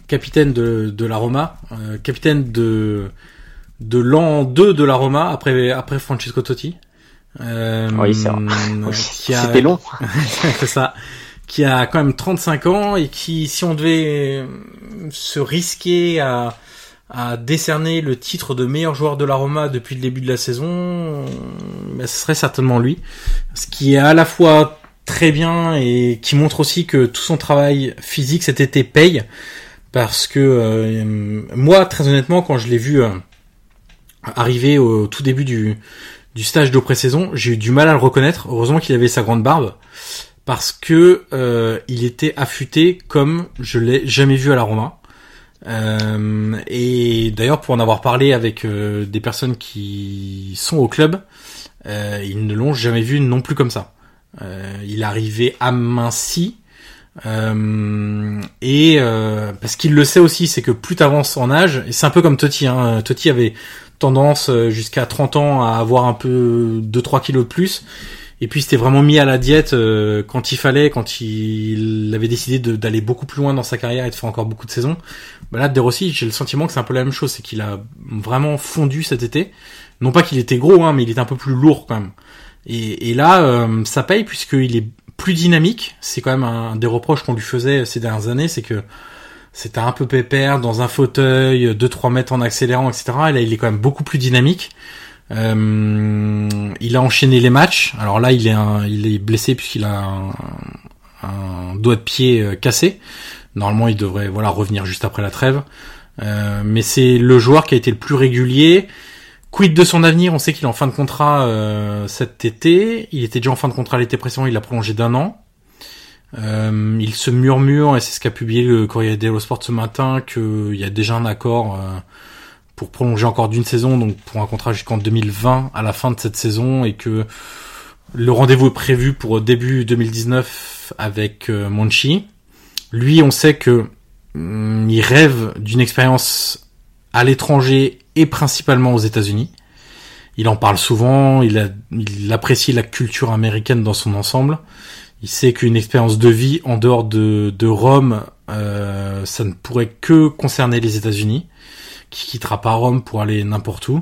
capitaine de de la Roma, euh, capitaine de de l'an 2 de la Roma après après Francesco Totti. Euh, Oui, c'est [LAUGHS] C'était long. [LAUGHS] c'est ça qui a quand même 35 ans et qui, si on devait se risquer à, à décerner le titre de meilleur joueur de la Roma depuis le début de la saison, ben, ce serait certainement lui. Ce qui est à la fois très bien et qui montre aussi que tout son travail physique cet été paye. Parce que euh, moi, très honnêtement, quand je l'ai vu euh, arriver au tout début du, du stage de pré-saison, j'ai eu du mal à le reconnaître. Heureusement qu'il avait sa grande barbe. Parce que euh, il était affûté comme je l'ai jamais vu à la Roma. Euh, et d'ailleurs, pour en avoir parlé avec euh, des personnes qui sont au club, euh, ils ne l'ont jamais vu non plus comme ça. il arrivait aminci. Et parce qu'il le sait aussi, c'est que plus t'avances en âge, et c'est un peu comme Totti. Hein, Totti avait tendance jusqu'à 30 ans à avoir un peu 2-3 kilos de plus. Et puis c'était vraiment mis à la diète euh, quand il fallait, quand il avait décidé d'aller beaucoup plus loin dans sa carrière et de faire encore beaucoup de saisons. Bah là, De Rossi, j'ai le sentiment que c'est un peu la même chose, c'est qu'il a vraiment fondu cet été. Non pas qu'il était gros, hein, mais il est un peu plus lourd quand même. Et, et là, euh, ça paye puisqu'il est plus dynamique. C'est quand même un, des reproches qu'on lui faisait ces dernières années, c'est que c'était un peu pépère dans un fauteuil, 2-3 mètres en accélérant, etc. Et là, il est quand même beaucoup plus dynamique. Euh, il a enchaîné les matchs. Alors là, il est, il est blessé puisqu'il a un, doigt de pied euh, cassé. Normalement, il devrait voilà revenir juste après la trêve. Euh, mais c'est le joueur qui a été le plus régulier. Quid de son avenir? On sait qu'il est en fin de contrat cet été. Il était déjà en fin de contrat l'été précédent. Il l'a prolongé d'un an. il se murmure, et c'est ce qu'a publié le Corriere dello Sport ce matin, qu'il y a déjà un accord pour prolonger encore d'une saison, donc pour un contrat jusqu'en 2020 à la fin de cette saison, et que le rendez-vous est prévu pour début 2019 avec euh, Monchi. Lui, on sait que mm, il rêve d'une expérience à l'étranger et principalement aux États-Unis. Il en parle souvent, il, il, apprécie la culture américaine dans son ensemble. Il sait qu'une expérience de vie en dehors de, de Rome, euh, ça ne pourrait que concerner les États-Unis qui quittera pas Rome pour aller n'importe où.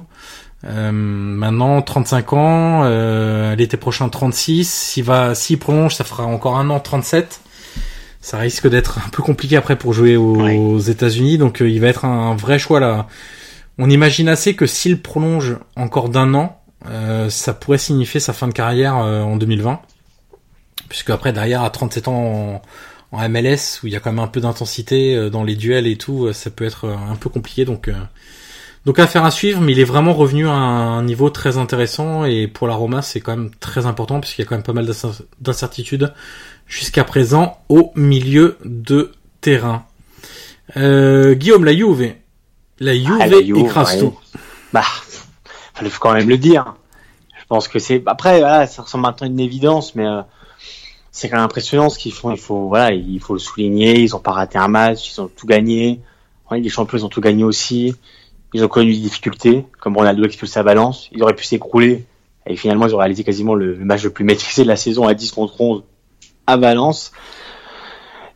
Euh, maintenant 35 ans, euh, l'été prochain 36. S'il va, s'il prolonge, ça fera encore un an 37. Ça risque d'être un peu compliqué après pour jouer aux, États-Unis, donc euh, il va être un, vrai choix là. On imagine assez que s'il prolonge encore d'un an, euh, ça pourrait signifier sa fin de carrière en 2020, puisque après derrière à 37 ans en MLS où il y a quand même un peu d'intensité euh, dans les duels et tout, euh, ça peut être euh, un peu compliqué. Donc, donc affaire à suivre, mais il est vraiment revenu à un niveau très intéressant et pour la Roma c'est quand même très important puisqu'il y a quand même pas mal d'incertitudes jusqu'à présent au milieu de terrain. Guillaume, la Juve, la Juve, ah, écrase tout. Bah, il faut quand même le dire. Je pense que c'est après voilà, ça ressemble maintenant à une évidence, mais c'est quand même impressionnant ce qu'ils font. Il faut, voilà, il faut le souligner. Ils ont pas raté un match, ils ont tout gagné. les champions, ils ont tout gagné aussi. Ils ont connu des difficultés, comme Ronaldo expulsé à Valence. Ils auraient pu s'écrouler. Et finalement, ils ont réalisé quasiment le, match le plus maîtrisé de la saison à 10 contre 11 à Valence.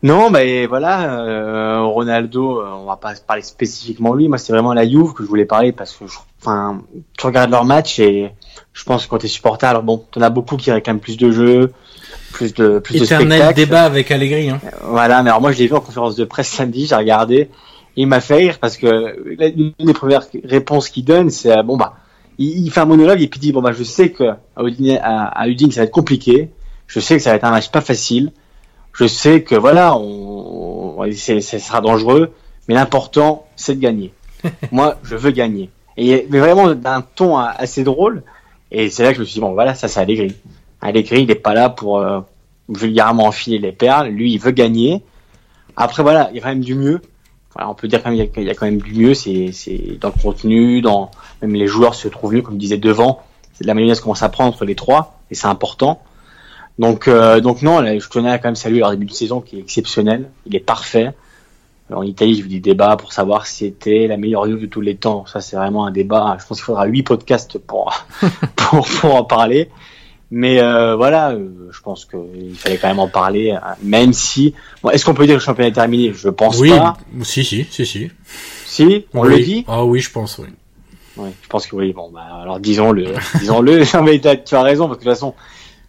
Non, ben voilà, euh, Ronaldo, euh, on va pas parler spécifiquement lui. Moi, c'est vraiment la Juve que je voulais parler parce que, enfin, tu regardes leur match et je pense que quand t'es supporter, alors bon, t'en as beaucoup qui réclament plus de jeux, plus de plus Éternel débat avec Allegri. Hein. Voilà, mais alors moi je l'ai vu en conférence de presse samedi, j'ai regardé, il m'a fait rire parce que une des premières réponses qu'il donne, c'est euh, bon bah il, fait un monologue et puis il dit bon bah je sais que à Udine, à, Udine ça va être compliqué, je sais que ça va être un match pas facile, je sais que voilà on, on ça sera dangereux, mais l'important c'est de gagner. [LAUGHS] moi je veux gagner. Et mais vraiment d'un ton assez drôle. Et c'est là que je me suis dit bon voilà ça c'est Allegri. Allegri, il n'est pas là pour euh, vulgairement enfiler les perles. Lui, il veut gagner. Après, voilà, il y a quand même du mieux. Voilà, on peut dire qu'il y, a quand même du mieux. C'est, dans le contenu, dans même les joueurs se trouvent mieux, comme je disais devant. La mayonnaise commence à prendre entre les trois, et c'est important. Donc, euh, donc non, je tenais à quand même saluer leur début de saison qui est exceptionnel. Il est parfait. En Italie, je vous dis débat pour savoir si c'était la meilleure Juve de tous les temps. Ça, c'est vraiment un débat. Je pense qu'il faudra huit podcasts pour, [LAUGHS] pour, pour en parler. Mais euh, voilà, euh, je pense qu'il fallait quand même en parler, hein, même si. Bon, Est-ce qu'on peut dire que le championnat est terminé? Je pense oui, pas. Si, si, si, si. Si, on le dit? Ah oui, je pense, oui. Oui, je pense que oui. Bon, bah alors disons-le, [LAUGHS] disons-le. [LAUGHS] tu as raison parce que de toute façon,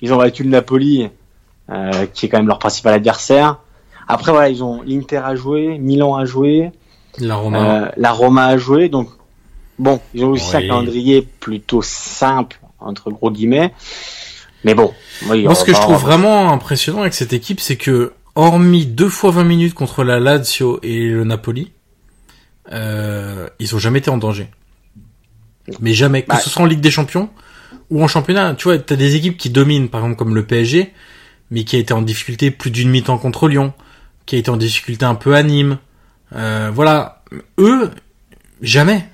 ils ont battu le Napoli euh, qui est quand même leur principal adversaire. Après voilà, ils ont l'Inter à jouer, Milan à jouer, La Roma. euh, la Roma à jouer. Donc bon, ils ont aussi Oui. un calendrier plutôt simple entre gros guillemets. Mais bon, oui, Moi, ce que je trouve vraiment impressionnant avec cette équipe, c'est que, hormis deux fois 20 minutes contre la Lazio et le Napoli, euh, ils ont jamais été en danger. Mais jamais. Que Bah. ce soit en Ligue des Champions ou en championnat. Tu vois, t'as des équipes qui dominent, par exemple, comme le PSG, mais qui a été en difficulté plus d'une mi-temps contre Lyon, qui a été en difficulté un peu à Nîmes. Euh, voilà. Eux, jamais.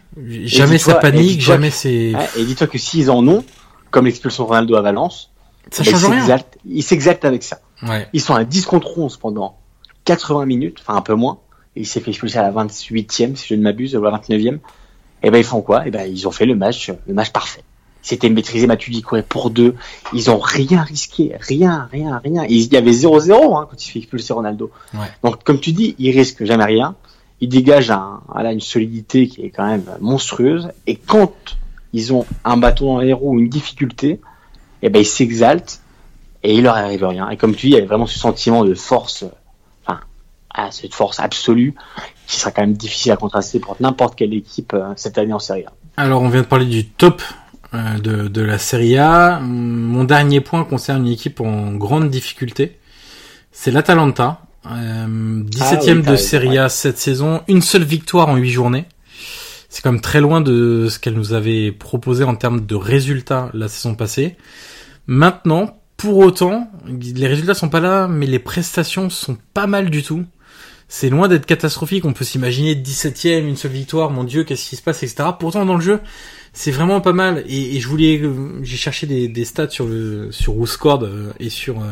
Jamais ça panique, jamais c'est... Ouais, et dis-toi que s'ils en ont, comme l'expulsion Ronaldo à Valence, Ça bah, change ils rien. s'exaltent- ils s'exaltent avec ça. Ouais. Ils sont à 10 contre 11 pendant 80 minutes, enfin un peu moins. Et il s'est fait expulser à la 28e, si je ne m'abuse, ou à la 29e. Et ben ils font quoi? Et ben ils ont fait le match, le match parfait. C'était maîtrisé, Matuidi courait pour deux. Ils ont rien risqué, rien, rien, rien. Il y avait 0-0 hein, quand il fait expulser Ronaldo. Ouais. Donc comme tu dis, ils risquent jamais rien. Ils dégagent un, voilà, une solidité qui est quand même monstrueuse. Et quand ils ont un bâton dans les roues, une difficulté, et ben ils s'exaltent et il leur arrive rien. Et comme tu dis, il y avait vraiment ce sentiment de force, enfin, cette force absolue qui sera quand même difficile à contraster pour n'importe quelle équipe euh, cette année en Serie A. Alors, on vient de parler du top euh, de, de la Serie A. Mon dernier point concerne une équipe en grande difficulté. C'est l'Atalanta. Euh, 17e Ah oui, de Serie A cette saison. Une seule victoire en 8 journées. C'est quand même très loin de ce qu'elle nous avait proposé en termes de résultats la saison passée. Maintenant, pour autant, les résultats sont pas là, mais les prestations sont pas mal du tout. C'est loin d'être catastrophique. On peut s'imaginer 17ème, une seule victoire, mon dieu, qu'est-ce qui se passe, etc. Pourtant, dans le jeu, c'est vraiment pas mal. Et, je voulais, euh, j'ai cherché des, stats sur le sur euh, et sur euh,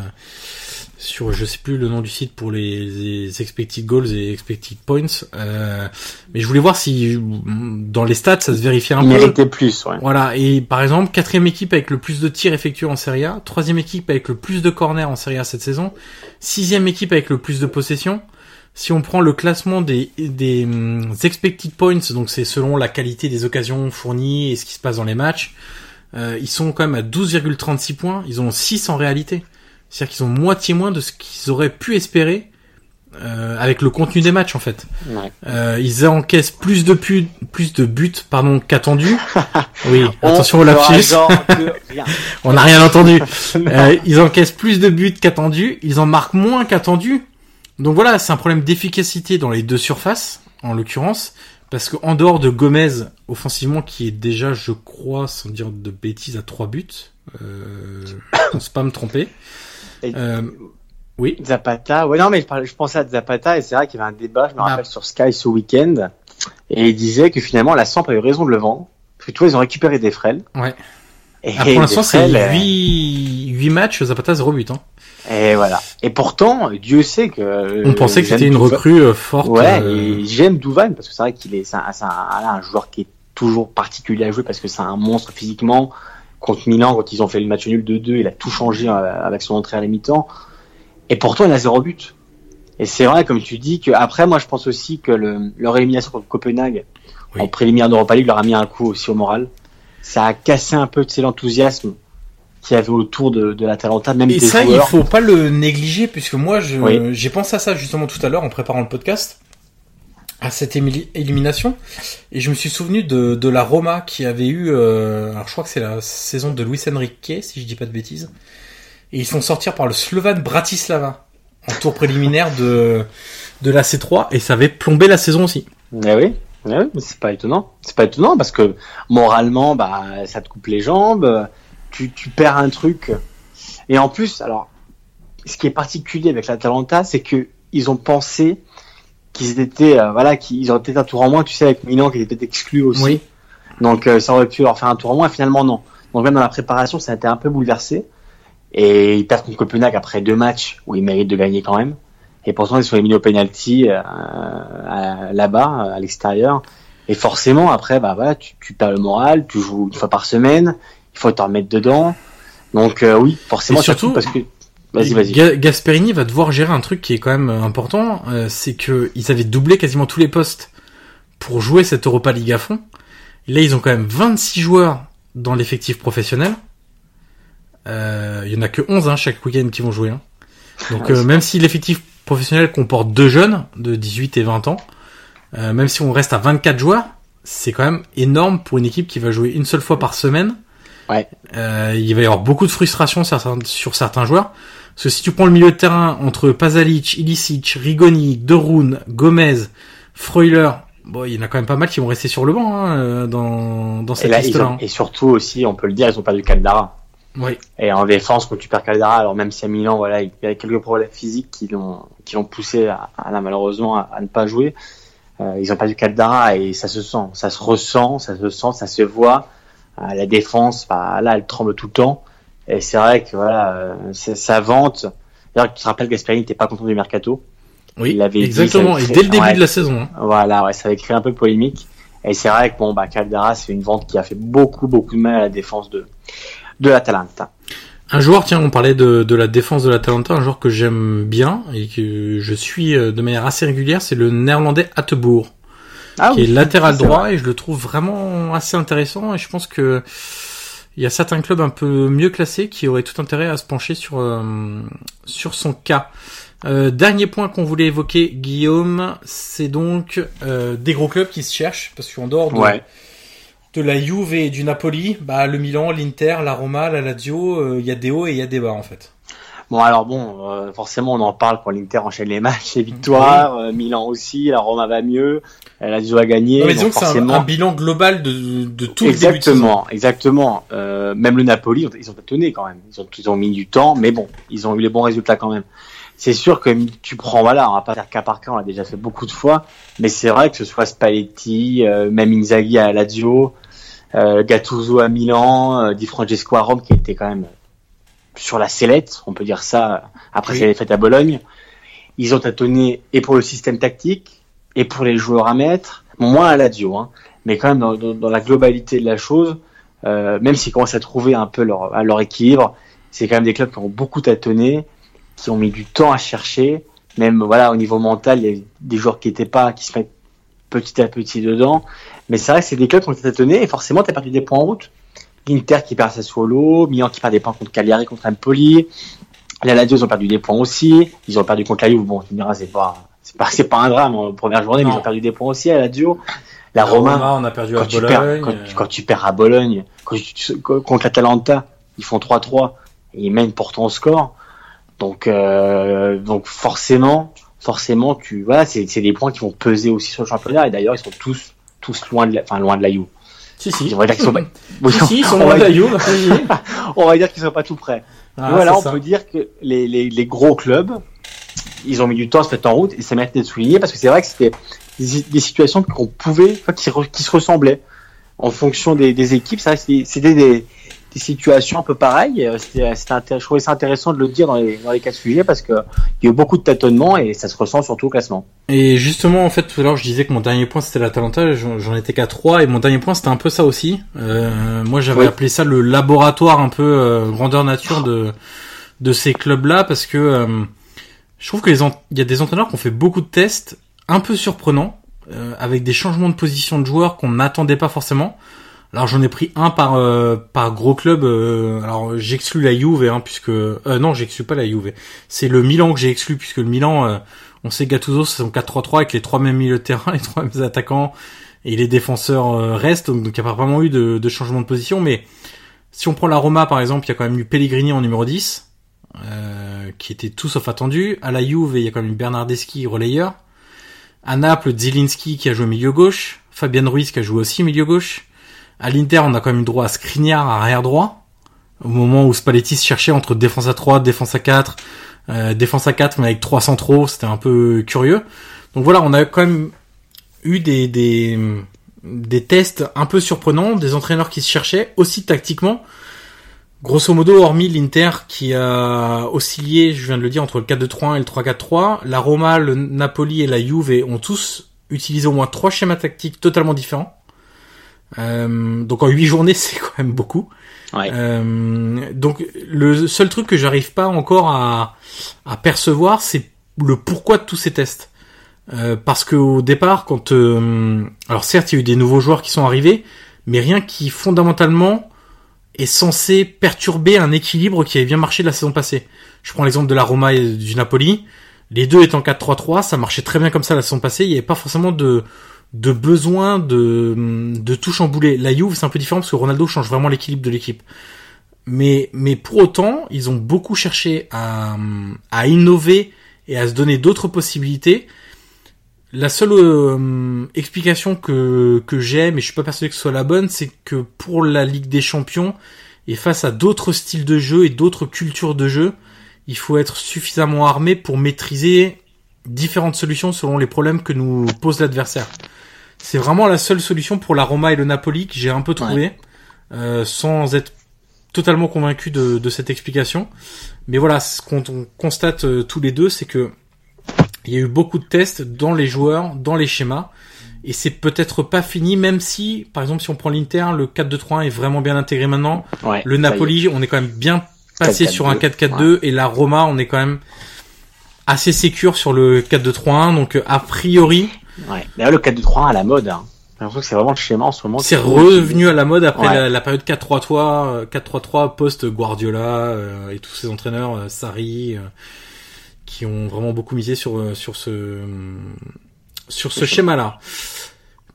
sur je sais plus le nom du site pour les, les expected goals et expected points. Euh, mais je voulais voir si dans les stats ça se vérifiait un Il peu. méritait plus, ouais. Voilà, et par exemple, quatrième équipe avec le plus de tirs effectués en Serie A, troisième équipe avec le plus de corners en Serie A cette saison, sixième équipe avec le plus de possessions. Si on prend le classement des, des hum, expected points, donc c'est selon la qualité des occasions fournies et ce qui se passe dans les matchs, euh, ils sont quand même à 12,36 points, ils ont 6 en réalité. C'est-à-dire qu'ils ont moitié moins de ce qu'ils auraient pu espérer euh, avec le contenu des matchs en fait. Ouais. Euh, ils encaissent plus de buts, plus de buts pardon qu'attendu. [LAUGHS] Oui, On attention au lapsus. [LAUGHS] On n'a rien entendu. [LAUGHS] Euh, ils encaissent plus de buts qu'attendu. Ils en marquent moins qu'attendu. Donc voilà, c'est un problème d'efficacité dans les deux surfaces, en l'occurrence. Parce que en dehors de Gomez, offensivement, qui est déjà, je crois, sans dire de bêtises, à trois buts, euh, [COUGHS] je pense pas me tromper. Euh, oui. Zapata, ouais non mais je, pensais à Zapata et c'est vrai qu'il y avait un débat, je me Ah. rappelle sur Sky ce week-end et il disait que finalement la Samp avait eu raison de le vendre parce que tu vois ils ont récupéré des frêles. Ouais. Et Ah, pour l'instant, c'est Defrel, euh, 8, 8 matchs, Zapata 0 but. Hein. Et voilà. Et pourtant, Dieu sait que euh, On pensait que c'était une Douvan- recrue euh, forte. Ouais, euh, et j'aime Douvan parce que c'est vrai qu'il est, c'est un, c'est un, voilà, un joueur qui est toujours particulier à jouer parce que c'est un monstre physiquement. Contre Milan, quand ils ont fait le match nul 2-2, il a tout changé euh, avec son entrée à la mi-temps. Et pourtant, il a zéro but. Et c'est vrai, comme tu dis, que après, moi, je pense aussi que le, leur élimination contre Copenhague Oui. en préliminaire d'Europa League leur a mis un coup aussi au moral. Ça a cassé un peu de l'enthousiasme qu'il y avait autour de, de l'Atalanta, même Et des ça, il joueurs. faut pas le négliger, puisque moi, Oui. j'ai pensé à ça justement tout à l'heure en préparant le podcast, cette élimination, et je me suis souvenu de, la Roma qui avait eu, euh, alors je crois que c'est la saison de Luis Enrique, si je dis pas de bêtises, et ils sont sortir par le Slovan Bratislava en tour préliminaire de de la C3, et ça avait plombé la saison aussi. Eh oui, eh oui, c'est pas étonnant. C'est pas étonnant parce que moralement, bah, ça te coupe les jambes, tu, tu perds un truc. Et en plus, alors, ce qui est particulier avec l'Atalanta, c'est que ils ont pensé qu'ils étaient, euh, voilà, qu'ils auraient peut-être un tour en moins, tu sais, avec Milan qui était peut-être exclu aussi. Oui. Donc euh, ça aurait pu leur faire un tour en moins, et finalement non. Donc même dans la préparation, ça a été un peu bouleversé. Et ils perdent contre Copenhague après deux matchs où ils méritent de gagner quand même. Et pourtant, ils sont éliminés au penalty euh, là-bas, à l'extérieur. Et forcément, après, bah voilà, tu, tu perds le moral, tu joues une fois par semaine, il faut t'en remettre dedans. Donc euh, oui, forcément, Et surtout, surtout parce que vas-y, vas-y. Ga- Gasperini va devoir gérer un truc qui est quand même euh, important, euh, c'est que ils avaient doublé quasiment tous les postes pour jouer cette Europa League à fond. Là, ils ont quand même 26 joueurs dans l'effectif professionnel. Euh, Il y en a que 11 hein, chaque week-end qui vont jouer. hein. Donc euh, même si l'effectif professionnel comporte deux jeunes de 18 et 20 ans, euh, même si on reste à 24 joueurs, c'est quand même énorme pour une équipe qui va jouer une seule fois par semaine. Ouais. Euh, il va y avoir beaucoup de frustration sur certains, sur certains joueurs. Parce que si tu prends le milieu de terrain entre Pazalic, Ilicic, Rigoni, Derun, Gomez, Freuler, bon, il y en a quand même pas mal qui vont rester sur le banc hein, euh, dans, dans Et, cette liste-là. ont- et surtout aussi, on peut le dire, ils ont perdu Caldara. Oui. Et en défense, quand tu perds Caldara, alors même si à Milan, voilà, il y a quelques problèmes physiques qui l'ont, qui l'ont poussé à, à- malheureusement à, à ne pas jouer, euh, ils ont perdu Caldara et ça se sent, ça se ressent, ça se sent, ça se voit. Euh, la défense, bah, là, elle tremble tout le temps. Et c'est vrai que voilà, euh, c'est- ça vente. D'ailleurs, tu te rappelles, Gasperini n'était pas content du mercato. Oui, Il l'avait dit, exactement. ça Et avait dès le début ouais. de la saison. hein. Voilà, ouais, ça avait créé un peu polémique. Et c'est vrai que bon, bah, Caldara, c'est une vente qui a fait beaucoup, beaucoup de mal à la défense de, de l'Atalanta. Un joueur, tiens, on parlait de, de la défense de l'Atalanta, un joueur que j'aime bien et que je suis euh, de manière assez régulière, c'est le néerlandais Attebourg, Ah qui est latéral droit et je le trouve vraiment assez intéressant et je pense que il y a certains clubs un peu mieux classés qui auraient tout intérêt à se pencher sur euh, sur son cas. Euh, dernier point qu'on voulait évoquer, Guillaume, c'est donc euh, des gros clubs qui se cherchent parce qu'en dehors de, Ouais. de la Juve et du Napoli, bah le Milan, l'Inter, la Roma, la Lazio, il y a des hauts et il y a des bas en fait. Bon, alors bon, euh, forcément, on en parle quand l'Inter enchaîne les matchs, les victoires. euh, Milan aussi, la Roma va mieux, la Lazio a gagné. Non, mais donc disons que c'est un, bilan global de, de tout le de saison. Exactement, exactement. Euh, même le Napoli, ils ont- tâtonné quand même. Ils ont, ils ont mis du temps, mais bon, ils ont eu les bons résultats quand même. C'est sûr que tu prends, voilà, on va pas faire cas par cas, on l'a déjà fait beaucoup de fois, mais c'est vrai que ce soit Spalletti, euh, même Inzaghi à Lazio, euh, Gattuso à Milan, euh, Di Francesco à Rome, qui était quand même sur la sellette, on peut dire ça, après Oui. ses défaites à Bologne. Ils ont tâtonné et pour le système tactique, et pour les joueurs à mettre, bon, moins à Lazio, hein, mais quand même dans, dans- dans la globalité de la chose, euh, même s'ils commencent à trouver un peu leur, à leur équilibre, c'est quand même des clubs qui ont beaucoup tâtonné, qui ont mis du temps à chercher. Même voilà, au niveau mental, il y a des joueurs qui étaient pas, qui se mettent petit à petit dedans. Mais c'est vrai que c'est des clubs qui ont tâtonné et forcément, tu as perdu des points en route. L'Inter qui perd sa solo, Milan qui perd des points contre Cagliari, contre Empoli. La Lazio, ils ont perdu des points aussi. Ils ont perdu contre la Juve. Bon, tu me diras, c'est pas, c'est pas, [LAUGHS] c'est pas un drame en première journée, mais ils ont perdu des points aussi à la Lazio. La, La Roma, Roma, on a perdu à quand tu, Bologne. perds, quand, euh, quand tu perds à Bologne, quand tu- contre l'Atalanta, ils font 3-3 et ils mènent pourtant au score. Donc, euh, donc forcément, forcément, tu voilà, c'est c'est des points qui vont peser aussi sur le championnat. Et d'ailleurs, ils sont tous tous loin de la, enfin loin de la Juve. Si, si. On va dire qu'ils sont pas, Oui, [LAUGHS] Si, si, ils sont on, va, vas-y. [LAUGHS] on va dire qu'ils sont pas tout près. Ah, voilà, on ça. peut dire que les, les, les gros clubs, ils ont mis du temps à se mettre en route et ça mérite d'être souligné parce que c'est vrai que c'était des, des situations qu'on pouvait, enfin, qui, re- qui se ressemblaient en fonction des, des équipes. C'est vrai que c'était- c'était des, des situations un peu pareilles. Euh, C'était, intér- je trouvais ça intéressant de le dire dans les, dans les cas de sujet parce que il y a eu beaucoup de tâtonnements et ça se ressent surtout au classement. Et justement, en fait, tout à l'heure, je disais que mon dernier point c'était l'Atalanta, j'en j'en étais qu'à 3, et mon dernier point c'était un peu ça aussi. Euh, moi, j'avais Oui. appelé ça le laboratoire un peu euh, grandeur nature de de ces clubs-là, parce que euh, je trouve que les il y a des entraîneurs qui ont fait beaucoup de tests un peu surprenants, euh, avec des changements de position de joueurs qu'on n'attendait pas forcément. Alors j'en ai pris un par euh, par gros club. euh, alors j'exclus la Juve, hein, puisque euh, non, j'exclus pas la Juve. C'est le Milan que j'ai exclu, puisque le Milan, euh, on sait Gattuso, c'est son 4-3-3 avec les trois mêmes milieux de terrain, [LAUGHS] les trois mêmes attaquants et les défenseurs restent. Donc, il n'y a pas vraiment eu de, changement de position. Mais si on prend la Roma par exemple, il y a quand même eu Pellegrini en numéro 10, euh, qui était tout sauf attendu. À la Juve, il y a quand même eu Bernardeschi relayeur. À Naples, Zielinski qui a joué milieu gauche, Fabian Ruiz qui a joué aussi milieu gauche. À l'Inter, on a quand même eu droit à Skriniar arrière droit. Au moment où Spalletti se cherchait entre défense à 3, défense à 4, euh, défense à 4 mais avec 3 centraux, c'était un peu curieux. Donc voilà, on a quand même eu des, des, des tests un peu surprenants, des entraîneurs qui se cherchaient, aussi tactiquement. Grosso modo, hormis l'Inter qui a oscillé, je viens de le dire, entre le 4-2-3-1 et le 3-4-3, la Roma, le Napoli et la Juve ont tous utilisé au moins trois schémas tactiques totalement différents. Euh, donc en huit journées, [LAUGHS] c'est quand même beaucoup. Ouais. Euh, donc le seul truc que j'arrive pas encore à, à percevoir, c'est le pourquoi de tous ces tests. Euh, parce que au départ, quand euh, alors certes il y a eu des nouveaux joueurs qui sont arrivés, mais rien qui fondamentalement est censé perturber un équilibre qui avait bien marché la saison passée. Je prends l'exemple de la Roma et du Napoli. Les deux étant 4-3-3, ça marchait très bien comme ça la saison passée. Il n'y avait pas forcément de, de besoin de, de tout chambouler. La Juve, c'est un peu différent parce que Ronaldo change vraiment l'équilibre de l'équipe. Mais, mais pour autant, ils ont beaucoup cherché à, à innover et à se donner d'autres possibilités. La seule euh, explication que, que j'ai, mais je suis pas persuadé que ce soit la bonne, c'est que pour la Ligue des Champions, et face à d'autres styles de jeu et d'autres cultures de jeu, il faut être suffisamment armé pour maîtriser différentes solutions selon les problèmes que nous pose l'adversaire. C'est vraiment la seule solution pour la Roma et le Napoli que j'ai un peu trouvé, euh, sans être totalement convaincu de, de, cette explication. Mais voilà, ce qu'on constate euh, tous les deux, c'est que il y a eu beaucoup de tests dans les joueurs, dans les schémas, et c'est peut-être pas fini, même si, par exemple, si on prend l'Inter, le 4-2-3-1 est vraiment bien intégré maintenant. Ouais, le Napoli, on est quand même bien passé sur un 4-4-2, et la Roma, on est quand même assez sécure sur le 4-2-3-1, donc a priori. Ouais. D'ailleurs, le 4-2-3-1 à la mode. Hein. J'ai l'impression que c'est vraiment le schéma en ce moment. C'est revenu à la mode après ouais. la, la, période 4-3-3, 4-3-3 post Guardiola euh, et tous ces entraîneurs, euh, Sarri, euh, qui ont vraiment beaucoup misé sur euh, sur ce sur ce schéma-là.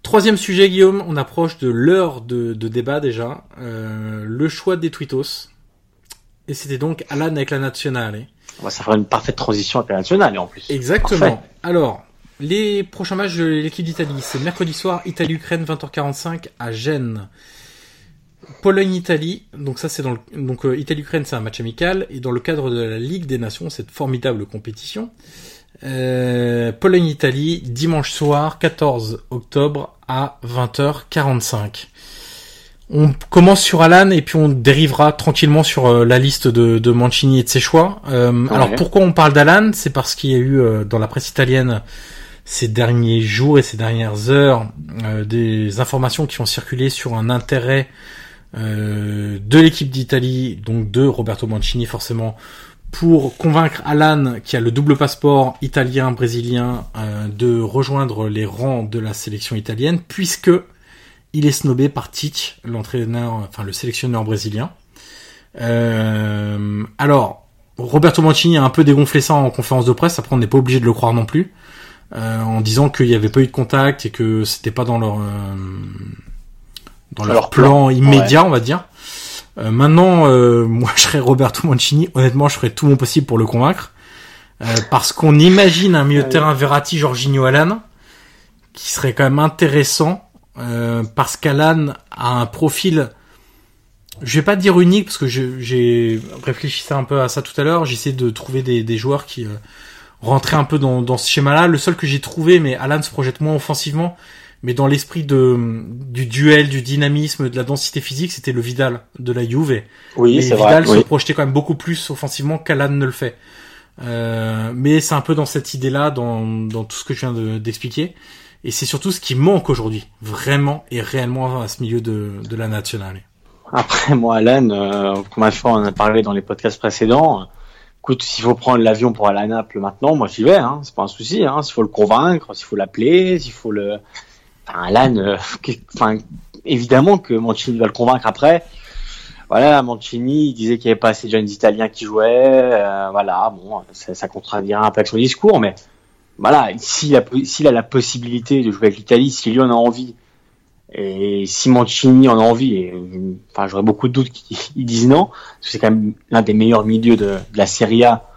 Troisième sujet, Guillaume, on approche de l'heure de, de, débat déjà. Euh, le choix des tweetos. Et c'était donc Alan avec la nationale. Ça fera une parfaite transition avec la nationale en plus. Exactement. Parfait. Alors, les prochains matchs de l'équipe d'Italie, c'est mercredi soir, Italie-Ukraine 20h45 à Gênes. Pologne-Italie, donc ça c'est dans le, donc euh, Italie-Ukraine c'est un match amical et dans le cadre de la Ligue des Nations, cette formidable compétition. Euh, Pologne-Italie dimanche soir 14 octobre à 20h45. On commence sur Alan et puis on dérivera tranquillement sur euh, la liste de, de, Mancini et de ses choix. Euh, ouais. Alors pourquoi on parle d'Alan? C'est parce qu'il y a eu euh, dans la presse italienne ces derniers jours et ces dernières heures euh, des informations qui ont circulé sur un intérêt euh, de l'équipe d'Italie, donc de Roberto Mancini forcément, pour convaincre Alan, qui a le double passeport italien-brésilien, euh, de rejoindre les rangs de la sélection italienne, puisque il est snobé par Tite, l'entraîneur, enfin le sélectionneur brésilien. Alors, Roberto Mancini a un peu dégonflé ça en conférence de presse, après on n'est pas obligé de le croire non plus, euh, en disant qu'il n'y avait pas eu de contact et que c'était pas dans leur euh, dans leur, leur plan, plan, immédiat, ouais. on va dire. Euh, maintenant, euh, [LAUGHS] moi, je serais Roberto Mancini. Honnêtement, je ferais tout mon possible pour le convaincre, euh, parce qu'on imagine un milieu de terrain Verratti, Jorginho, Alan, qui serait quand même intéressant, euh, parce qu'Alan a un profil, je vais pas dire unique, parce que j'ai réfléchi ça un peu à ça tout à l'heure. J'essaie de trouver des, des joueurs qui rentraient un peu dans, dans ce schéma-là. Le seul que j'ai trouvé, mais Alan se projette moins offensivement, mais dans l'esprit de du duel, du dynamisme, de la densité physique, c'était le Vidal de la Juve. Oui, c'est Vidal vrai, se oui. projetait quand même beaucoup plus offensivement qu'Alan ne le fait. Euh, mais c'est un peu dans cette idée-là, dans, dans tout ce que je viens d'expliquer. et c'est surtout ce qui manque aujourd'hui, vraiment et réellement à ce milieu de, de la nationale. Après, moi, Alan, euh, combien de fois on en a parlé dans les podcasts précédents, écoute, s'il faut prendre l'avion pour aller à Naples maintenant, moi j'y vais, hein, c'est pas un souci. Hein, s'il faut le convaincre, s'il faut l'appeler, s'il faut le, enfin, Alan, euh, [LAUGHS] enfin, évidemment que Mancini va le convaincre après. Voilà, Mancini il disait qu'il n'y avait pas assez de jeunes Italiens qui jouaient. Euh, voilà, bon, ça, ça contradira un peu avec son discours, mais voilà, s'il a, a la possibilité de jouer avec l'Italie, lui en a envie, et si Mancini en a envie, et, enfin, j'aurais beaucoup de doutes qu'ils [LAUGHS] disent non, parce que c'est quand même l'un des meilleurs milieux de, de la Serie A,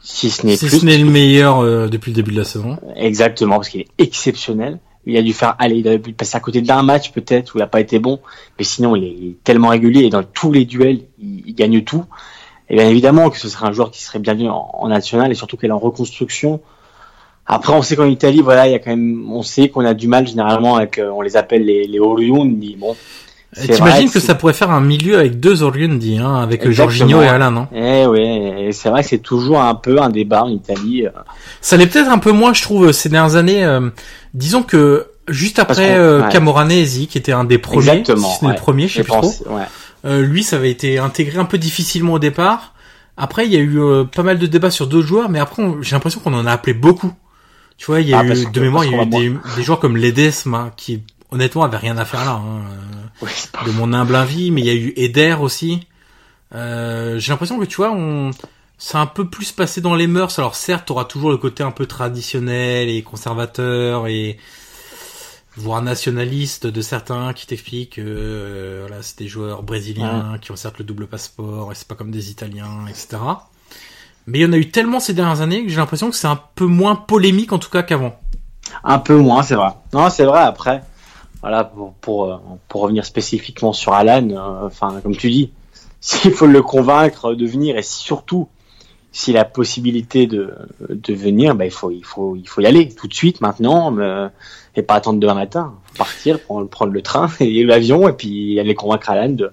si ce n'est si plus. ce n'est le meilleur euh, depuis le début de la saison. Exactement, parce qu'il est exceptionnel. Il a dû faire, aller, il a dû passer à côté d'un match peut-être où il n'a pas été bon, mais sinon il est tellement régulier et dans tous les duels, il, il gagne tout. Et bien évidemment que ce serait un joueur qui serait bienvenu en, en national et surtout qu'elle est en reconstruction. Après, on sait qu'en Italie, voilà, il y a quand même, on sait qu'on a du mal généralement avec, euh, on les appelle les, les Oriundi. Bon. T'imagines que, que ça pourrait faire un milieu avec deux Oriundi, hein, avec Jorginho et Alain, non Eh oui, c'est vrai que c'est toujours un peu un débat en Italie. euh. Ça l'est peut-être un peu moins, je trouve, ces dernières années. euh, disons que juste après euh, ouais. Camoranesi, qui était un des premiers, Exactement, si c'est ouais. le premier, je sais plus pense, trop. ouais. Euh, lui, ça avait été intégré un peu difficilement au départ. Après, il y a eu euh, pas mal de débats sur d'autres joueurs, mais après, j'ai l'impression qu'on en a appelé beaucoup. Tu vois, il y a Ah, parce eu, de mémoire, il y a eu des, des joueurs comme Ledesma, qui honnêtement avait rien à faire là. Hein, Oui, c'est pas- de mon humble avis, mais il y a eu Eder aussi. Euh, J'ai l'impression que tu vois, on c'est un peu plus passé dans les mœurs. Alors certes, t'auras toujours le côté un peu traditionnel et conservateur et voire nationaliste de certains qui t'expliquent que euh, voilà, c'est des joueurs brésiliens qui ont certes le double passeport et c'est pas comme des Italiens, etc. Mais il y en a eu tellement ces dernières années que j'ai l'impression que c'est un peu moins polémique en tout cas qu'avant. Un peu moins, c'est vrai. Non, c'est vrai. Après, voilà, pour pour, euh, revenir spécifiquement sur Alan, euh, comme tu dis, [LAUGHS] s'il faut le convaincre de venir et surtout s'il a la possibilité de de venir, bah, il faut il faut il faut y aller tout de suite maintenant, et pas attendre demain matin. Partir, prendre, prendre le train [LAUGHS] et l'avion et puis aller convaincre Alan de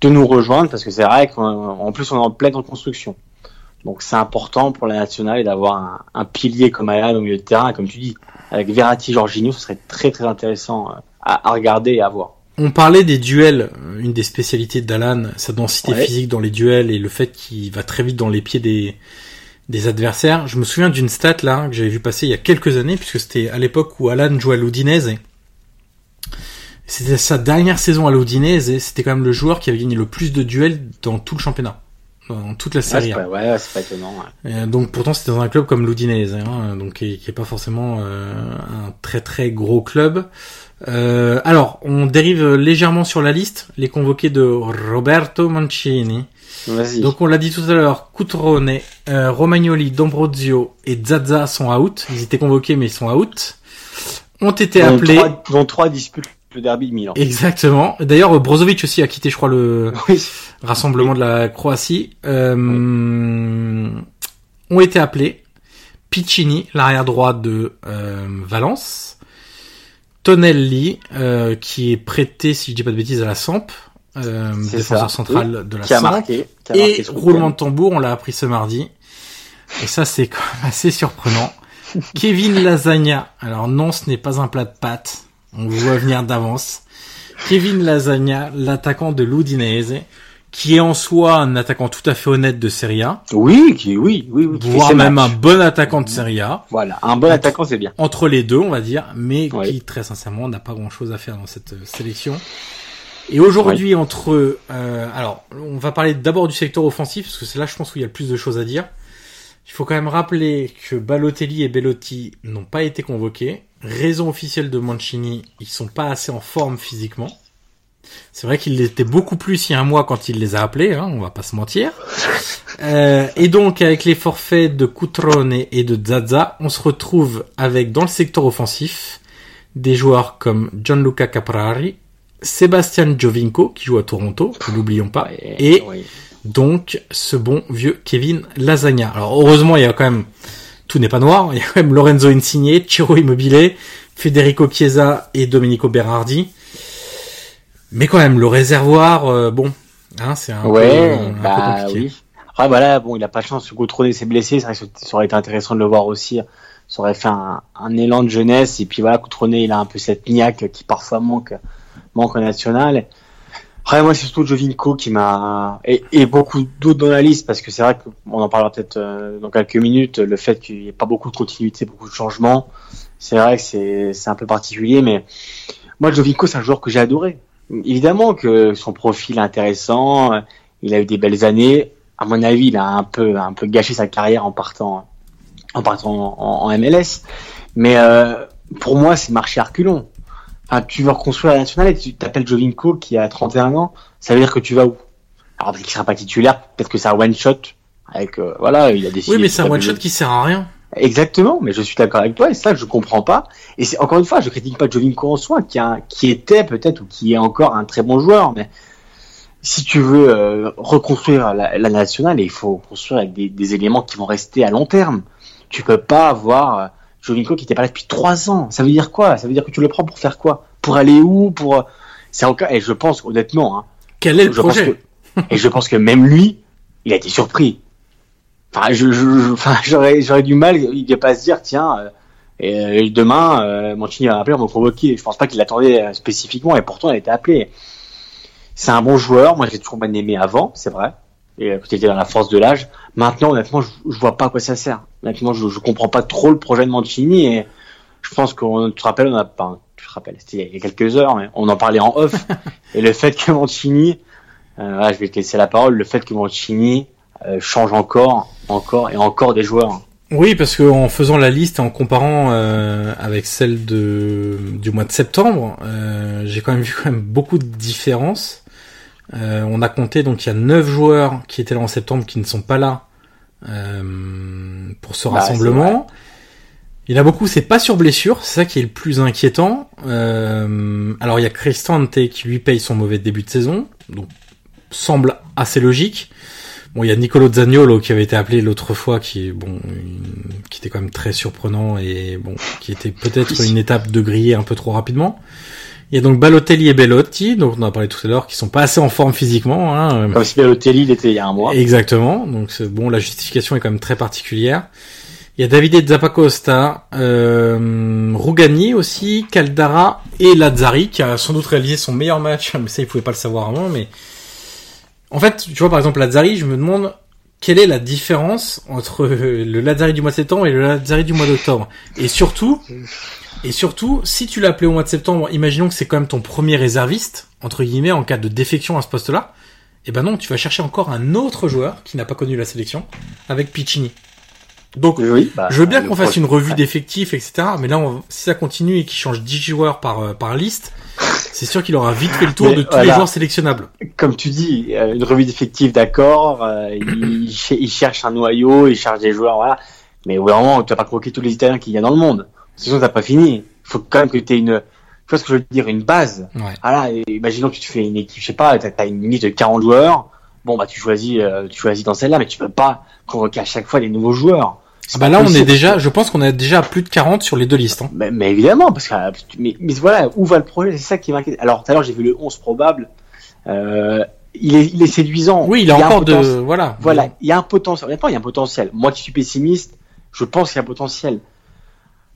de nous rejoindre parce que c'est vrai qu'en plus on est en pleine reconstruction. Donc c'est important pour la nationale d'avoir un, un pilier comme Alan au milieu de terrain, comme tu dis, avec Verratti, Jorginho, ce serait très très intéressant euh, à, à regarder et à voir. On parlait des duels, euh, une des spécialités d'Alan, sa densité Ouais. physique dans les duels et le fait qu'il va très vite dans les pieds des, des adversaires. Je me souviens d'une stat là que j'avais vu passer il y a quelques années, puisque c'était à l'époque où Alan jouait à l'Udinese. C'était sa dernière saison à l'Udinese et c'était quand même le joueur qui avait gagné le plus de duels dans tout le championnat, dans toute la série. c'est pas, ouais, c'est pas étonnant. ouais. Donc pourtant c'était dans un club comme l'Udinese, hein, donc qui, qui est pas forcément euh, un très très gros club. Euh, alors on dérive légèrement sur la liste, les convoqués de Roberto Mancini. Donc on l'a dit tout à l'heure, Cutrone, euh, Romagnoli, D'Ambrosio et Zaza sont out. Ils étaient convoqués mais ils sont out. Ont été appelés. trois, dont trois disputent le derby de Milan. Exactement. D'ailleurs Brozovic aussi a quitté je crois le Oui. rassemblement de la Croatie, euh, ont été appelés Piccini, l'arrière droit de euh, Valence, Tonelli, euh, qui est prêté, si je dis pas de bêtises, à la Samp, euh, défenseur ça, central de la Qui a Samp, marqué. Qui a marqué et roulement de tambour, on l'a appris ce mardi, et ça c'est quand même assez surprenant. [LAUGHS] Kevin Lasagna, alors non, ce n'est pas un plat de pâtes, on vous voit venir d'avance. Kevin Lasagna, l'attaquant de l'Udinese, qui est en soi un attaquant tout à fait honnête de Serie A, Oui, qui, oui, oui, oui. qui voire même matchs. un bon attaquant de Serie A, Voilà, un bon attaquant, c'est bien. entre les deux, on va dire, mais qui très sincèrement n'a pas grand-chose à faire dans cette euh, sélection. Et aujourd'hui, entre euh, alors, on va parler d'abord du secteur offensif parce que c'est là, je pense, où il y a le plus de choses à dire. Il faut quand même rappeler que Balotelli et Bellotti n'ont pas été convoqués. Raison officielle de Mancini, ils sont pas assez en forme physiquement. C'est vrai qu'il l'était beaucoup plus il y a un mois quand il les a appelés, hein, on va pas se mentir. Euh, et donc avec les forfaits de Cutrone et de Zaza, on se retrouve avec dans le secteur offensif des joueurs comme Gianluca Caprari, Sébastien Giovinco qui joue à Toronto, ne l'oublions pas, et oui. donc ce bon vieux Kevin Lasagna. Alors heureusement il y a quand même tout n'est pas noir, il y a quand même Lorenzo Insigne, Ciro Immobile, Federico Chiesa et Domenico Berardi. Mais quand même le réservoir, euh, bon, hein, c'est un, peu, un peu bah compliqué. oui. Après, voilà, bon, il a pas de chance. Gautroné s'est blessé. Ça aurait été intéressant de le voir aussi. Ça aurait fait un, un élan de jeunesse. Et puis voilà, Gautroné, il a un peu cette niaque qui parfois manque, manque en national. Après, moi, c'est surtout Jovinko qui m'a, et, beaucoup d'autres dans la liste, parce que c'est vrai qu'on en parlera peut-être euh, dans quelques minutes, le fait qu'il n'y ait pas beaucoup de continuité, beaucoup de changements. C'est vrai que c'est, c'est un peu particulier, mais moi, Jovinko, c'est un joueur que j'ai adoré. Évidemment que son profil est intéressant, il a eu des belles années. À mon avis, il a un peu, un peu gâché sa carrière en partant, en partant en MLS. Mais euh, pour moi, c'est marché à reculons. Enfin, tu veux reconstruire la nationale et tu t'appelles Jovinko qui a 31 ans, ça veut dire que tu vas où? Alors peut-être qu'il sera pas titulaire, peut-être que c'est un one shot. Avec euh, voilà, il a décidé. Oui, mais c'est un one shot qui sert à rien. Exactement, mais je suis d'accord avec toi et ça je comprends pas. Et c'est encore une fois, je critique pas Jovinko en soi, qui, a, qui était peut-être ou qui est encore un très bon joueur, mais si tu veux euh, reconstruire la, la nationale, il faut construire avec des, des éléments qui vont rester à long terme. Tu peux pas avoir euh, Jovinko qui était pas là depuis trois ans. Ça veut dire quoi? Ça veut dire que tu le prends pour faire quoi? Pour aller où? Pour c'est encore et je pense honnêtement, hein, Quel est le je pense projet? que, et je pense que même lui, il a été surpris. Enfin, je, je, je- enfin, [LAUGHS] j'aurais, j'aurais du mal, il ne pas se dire, tiens, euh, et, euh, demain, euh, Mancini va appeler, on va me convoquer. Je pense pas qu'il l'attendait euh, spécifiquement, et pourtant, il a été appelé. C'est un bon joueur. Moi, j'ai toujours bien aimé avant, c'est vrai. Et peut-être dans la force de l'âge. Maintenant, honnêtement, je, je vois pas à quoi ça sert. Honnêtement, je, je comprends pas trop le projet de Mancini et je pense qu'on te rappelles, on a pas, tu te rappelles, c'était il y a quelques heures, mais on en parlait en off. [LAUGHS] et le fait que Mancini, euh, je vais te laisser la parole, le fait que Mancini euh, change encore, encore et encore des joueurs. Oui, parce qu'en faisant la liste et en comparant euh, avec celle de du mois de septembre, j'ai quand même vu quand même beaucoup de différences. Euh, on a compté donc il y a neuf joueurs qui étaient là en septembre qui ne sont pas là euh, pour ce Bah, rassemblement. Il y en a beaucoup, c'est pas sur blessure, c'est ça qui est le plus inquiétant. Euh, alors il y a Cristante qui lui paye son mauvais début de saison, donc semble assez logique. Bon, il y a Nicolo Zaniolo qui avait été appelé l'autre fois, qui bon, qui était quand même très surprenant et bon, qui était peut-être une étape de griller un peu trop rapidement. Il y a donc Balotelli et Bellotti, donc on en a parlé tout à l'heure, qui sont pas assez en forme physiquement. Hein. Comme si Balotelli il était il y a un mois. Exactement. Donc bon, la justification est quand même très particulière. Il y a Davide Zappacosta, euh, Rougani aussi, Caldara et Lazzari qui a sans doute réalisé son meilleur match, mais ça il pouvait pas le savoir avant. Mais en fait, tu vois par exemple Lazzari, je me demande quelle est la différence entre le Lazzari du mois de septembre et le Lazzari du mois d'octobre. Et surtout, et surtout, si tu l'as appelé au mois de septembre, imaginons que c'est quand même ton premier réserviste entre guillemets en cas de défection à ce poste-là. Eh ben non, tu vas chercher encore un autre joueur qui n'a pas connu la sélection avec Piccini. Donc, Oui, bah, je veux bien qu'on fasse une revue d'effectifs, etc. Mais là, on- si ça continue et qu'il change 10 joueurs par, euh, par liste, c'est sûr qu'il aura vite fait le tour Mais de tous voilà. les joueurs sélectionnables. Comme tu dis, euh, une revue d'effectifs, d'accord. euh, il, il cherche un noyau, il cherche des joueurs, voilà. Mais vraiment, tu vas pas croquer tous les Italiens qu'il y a dans le monde. Sinon, t'as pas fini. Il faut quand même que tu aies une, tu vois ce que je veux dire, une base. Ouais. Voilà, et imaginons que tu te fais une équipe, je sais pas, t'as as une liste de 40 joueurs. Bon, bah, tu choisis, euh, tu choisis dans celle-là, mais tu peux pas convoquer à chaque fois des nouveaux joueurs. Ah bah là, on est déjà, je pense qu'on est déjà à plus de 40 sur les deux listes. Hein. Mais, mais évidemment, parce que, euh, mais, mais voilà, où va le projet? C'est ça qui m'inquiète. Alors, tout à l'heure, j'ai vu le 11 probable. Euh, il est, il est séduisant. Oui, il a un encore de, voilà. Voilà, il y a un potentiel. Honnêtement, il y a un potentiel. Moi qui suis pessimiste, je pense qu'il y a un potentiel.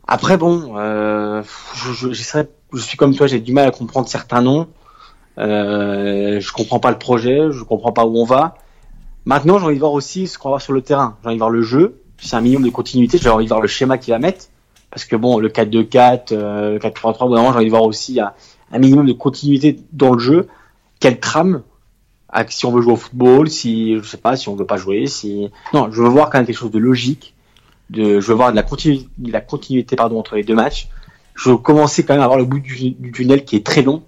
Après, bon, euh, je, je, je suis comme toi, j'ai du mal à comprendre certains noms. Euh, je comprends pas le projet, je comprends pas où on va. Maintenant, j'ai envie de voir aussi ce qu'on va voir sur le terrain. J'ai envie de voir le jeu. C'est un minimum de continuité. J'ai envie de voir le schéma qu'il va mettre. Parce que bon, le 4-2-4, euh, le 4-3-3, au bout d'un moment, j'ai envie de voir aussi un, un minimum de continuité dans le jeu. Quelle trame si on veut jouer au football, si je sais pas, si on veut pas jouer, si non, je veux voir quand même quelque chose de logique. De, je veux voir de la continuité, de la continuité pardon entre les deux matchs. Je veux commencer quand même à voir le bout du, du tunnel qui est très long.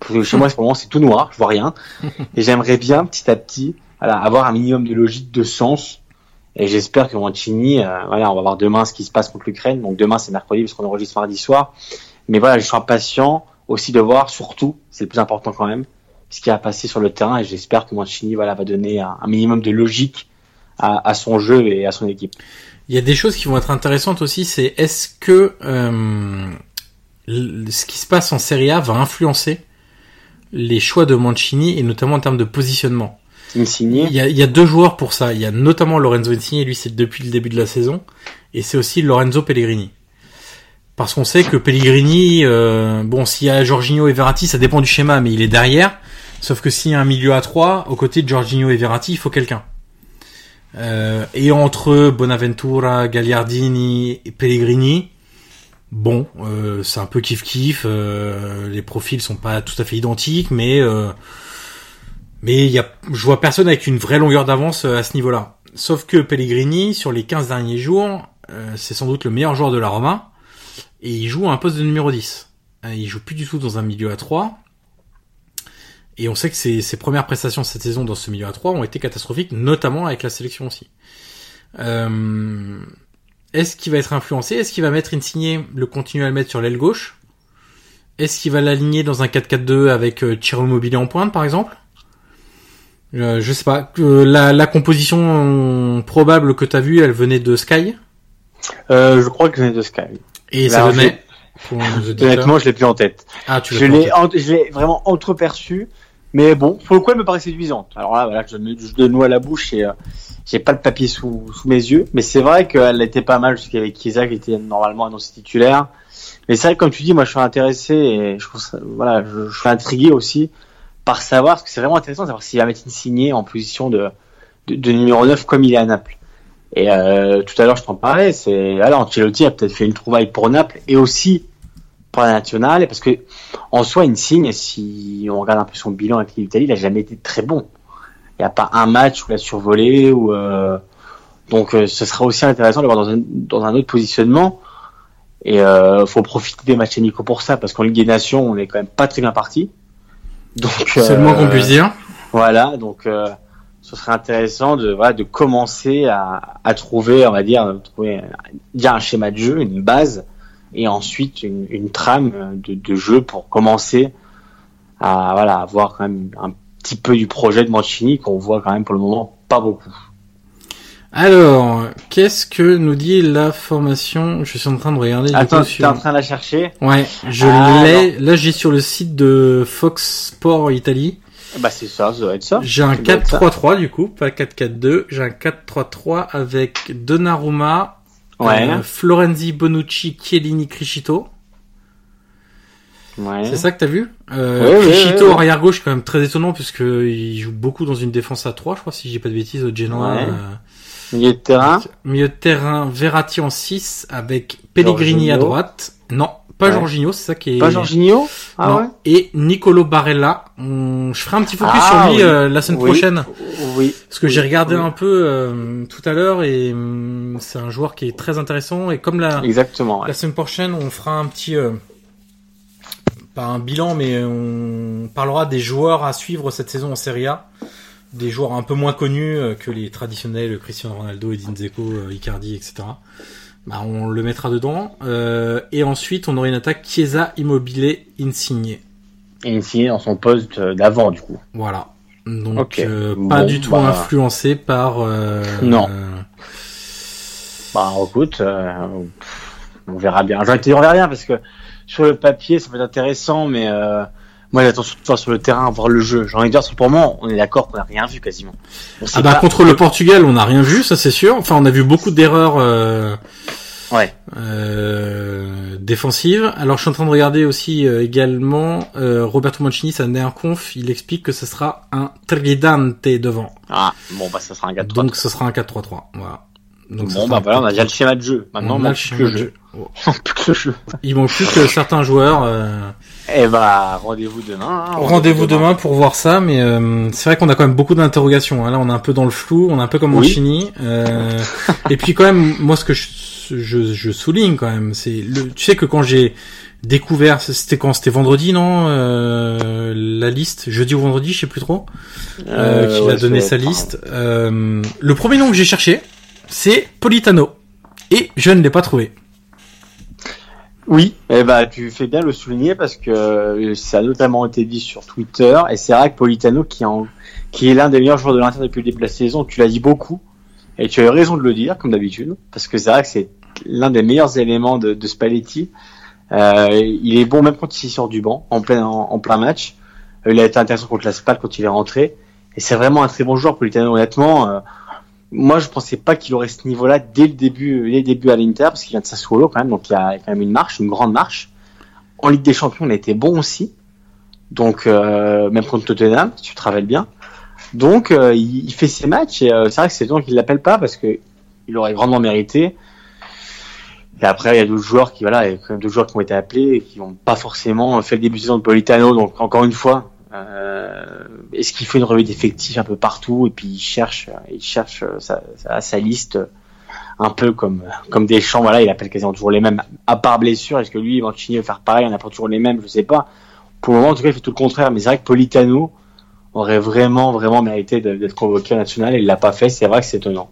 Parce que chez moi, pour le moment, c'est tout noir, je vois rien. [LAUGHS] Et j'aimerais bien petit à petit, voilà, avoir un minimum de logique, de sens. Et j'espère que Mancini, euh, voilà, on va voir demain ce qui se passe contre l'Ukraine. Donc demain, c'est mercredi parce qu'on enregistre mardi soir. Mais voilà, je suis impatient aussi de voir, surtout, c'est le plus important quand même, ce qui va passer sur le terrain. Et j'espère que Mancini, voilà, va donner un, un minimum de logique à, à son jeu et à son équipe. Il y a des choses qui vont être intéressantes aussi, c'est est-ce que euh, ce qui se passe en Serie A va influencer les choix de Mancini et notamment en termes de positionnement? Insigné. Il y a, il y a deux joueurs pour ça. Il y a notamment Lorenzo Insigne, lui c'est depuis le début de la saison, et c'est aussi Lorenzo Pellegrini. Parce qu'on sait que Pellegrini, euh, bon, s'il y a Jorginho et Verratti, ça dépend du schéma, mais il est derrière. Sauf que s'il y a un milieu à trois, aux côtés de Jorginho et Verratti, il faut quelqu'un. Euh, et entre Bonaventura, Gagliardini et Pellegrini, bon, euh, c'est un peu kiff kiff. euh, les profils sont pas tout à fait identiques, mais euh, mais il y a, je vois personne avec une vraie longueur d'avance euh, à ce niveau-là. Sauf que Pellegrini, sur les 15 derniers jours, euh, c'est sans doute le meilleur joueur de la Roma, et il joue à un poste de numéro 10. Euh, il joue plus du tout dans un milieu à 3. Et on sait que ses, ses premières prestations cette saison dans ce milieu à 3 ont été catastrophiques, notamment avec la sélection aussi. Euh, est-ce qu'il va être influencé? Est-ce qu'il va mettre Insigne, le continuer à le mettre sur l'aile gauche? Est-ce qu'il va l'aligner dans un 4-4-2 avec euh, Ciro Immobilier en pointe, par exemple? Euh, Je sais pas. Euh, la, la composition probable que t'as vue, elle venait de Sky? Euh, je crois que c'est de Sky. et ça [LAUGHS] auditeurs- Honnêtement, je l'ai plus en tête. ah, tu Je l'ai, en- je l'ai vraiment entreperçu. Mais bon, pour le coup, elle me paraît séduisante. Alors là, voilà, je je donne l'eau à la bouche et euh, j'ai pas le papier sous, sous mes yeux. Mais c'est vrai qu'elle était pas mal, jusqu'à avec Chiesa qui était normalement annoncé titulaire. Mais c'est vrai que comme tu dis, moi je suis intéressé et je trouve ça, voilà, je, je suis intrigué aussi par savoir, parce que c'est vraiment intéressant de savoir s'il va mettre une signée en position de, de, de numéro 9 comme il est à Naples. Et euh, tout à l'heure, je t'en parlais, c'est alors Ancelotti a peut-être fait une trouvaille pour Naples et aussi pour la nationale, parce que en soi, Insigne, si on regarde un peu son bilan avec l'Italie, il a jamais été très bon. Il n'y a pas un match où il a survolé ou euh, donc euh, ce sera aussi intéressant de le voir dans un, dans un autre positionnement. Et euh, faut profiter des matchs amicaux pour ça, parce qu'en Ligue des Nations, on est quand même pas très bien parti. Donc C'est le moins qu'on euh, puisse dire. voilà, donc euh, ce serait intéressant de voilà de commencer à, à trouver, on va dire, trouver déjà un schéma de jeu, une base, et ensuite une, une trame de, de jeu pour commencer à voilà avoir quand même un petit peu du projet de Mancini qu'on voit quand même pour le moment pas beaucoup. Alors, qu'est-ce que nous dit la formation? Je suis en train de regarder. Attends, tu es en train de la chercher? Ouais, je Ah, l'ai. Là, j'ai sur le site de Fox Sport Italie. Bah c'est ça, ça doit être ça. J'ai un Ça doit être ça. 4-3-3 du coup, pas 4-4-2. J'ai un 4-3-3 avec Donnarumma, Ouais. euh, Florenzi, Bonucci, Chiellini, Criscito. ouais. C'est ça que t'as vu euh, Ouais, ouais, ouais, ouais. arrière gauche, quand même très étonnant puisque il joue beaucoup dans une défense à 3 je crois, si j'ai pas de bêtises, au Genoa. Ouais. euh, Milieu de terrain. Milieu de terrain, Verratti en 6 avec Pellegrini à droite. Non, pas Ouais. Jorginho, c'est ça qui est. Pas Jorginho Ah Non. ouais. Et Nicolo Barella. On- Je ferai un petit focus Ah, sur lui oui. euh, la semaine Oui. prochaine. Oui. Parce que Oui. j'ai regardé un peu euh, tout à l'heure et hum, c'est un joueur qui est très intéressant. Et comme la, Exactement. ouais. la semaine prochaine, on fera un petit... euh, pas un bilan, mais on parlera des joueurs à suivre cette saison en Serie A. Des joueurs un peu moins connus euh, que les traditionnels Cristiano Ronaldo, Edin Dzeko, Icardi, etc. Bah, on le mettra dedans. Euh, et ensuite, on aura une attaque Chiesa, Immobile, Insigne. Insigne dans son poste d'avant du coup. Voilà. Donc euh, pas Bon, du tout bah. influencé par euh, Non. Bah écoute, euh, on verra bien. Envie de te dire on verra bien parce que sur le papier ça peut être intéressant, mais euh, moi j'attends surtout de voir sur le terrain, voir le jeu. J'ai envie de dire pour moi on est d'accord qu'on n'a rien vu quasiment. On Ah bah pas- contre le Portugal, on n'a rien vu, ça c'est sûr. Enfin, on a vu beaucoup d'erreurs euh, Ouais. euh, défensives. Alors, je suis en train de regarder aussi euh, également euh, Roberto Mancini, sa dernière conf, il explique que ce sera un tridente devant. Ah bon bah ça sera un gars de Donc, ce sera un 4-3-3. Voilà. Donc, Bon bah voilà, on a 4-3-3. déjà le schéma de jeu. Maintenant On [LAUGHS] plus que le jeu. jeu. Il manque plus que certains joueurs. euh, Eh bah rendez-vous demain. hein, Rendez-vous demain pour voir ça, mais euh, c'est vrai qu'on a quand même beaucoup d'interrogations. hein. Là, on est un peu dans le flou, on est un peu comme Oui. Mancini. Euh, [LAUGHS] et puis quand même, moi, ce que je, je, je souligne quand même, c'est le. Tu sais que quand j'ai découvert, c'était quand C'était vendredi, non euh, La liste, jeudi ou vendredi, je sais plus trop. Euh, qu'il ouais, a donné sa liste. Euh, le premier nom que j'ai cherché, c'est Politano, et je ne l'ai pas trouvé. Oui, eh bah, tu fais bien le souligner parce que euh, ça a notamment été dit sur Twitter et c'est vrai que Politano qui, est l'un des meilleurs joueurs de l'Inter depuis le début de la saison, tu l'as dit beaucoup et tu as eu raison de le dire comme d'habitude parce que c'est vrai que c'est l'un des meilleurs éléments de, Spalletti. Euh, il est bon même quand il sort du banc en plein match. Euh, Il a été intéressant contre la Spal quand il est rentré et c'est vraiment un très bon joueur Politano honnêtement. Moi, je pensais pas qu'il aurait ce niveau-là dès le début, dès le à l'Inter, parce qu'il vient de Sassuolo quand même, donc il y a quand même une marche, une grande marche. En Ligue des Champions, il a été bon aussi, donc euh, même contre Tottenham, si tu te rappelles bien. Donc, euh, il, il fait ses matchs et euh, c'est vrai que c'est donc qu'il l'appelle pas parce que il aurait grandement mérité. Et après, il y a d'autres joueurs qui, voilà, il y a quand même d'autres joueurs qui ont été appelés et qui n'ont pas forcément fait le début de saison de Politano. Donc, encore une fois, euh, est-ce qu'il fait une revue d'effectifs un peu partout et puis il cherche, il cherche euh, sa, sa, sa liste un peu comme comme des champs. Voilà, il appelle quasiment toujours les mêmes, à part blessure. Est-ce que lui, Mancini va faire pareil On n'a pas toujours les mêmes, je sais pas. Pour le moment, en tout cas, il fait tout le contraire. Mais c'est vrai que Politano aurait vraiment, vraiment mérité d'être convoqué en national et il l'a pas fait. C'est vrai que c'est étonnant.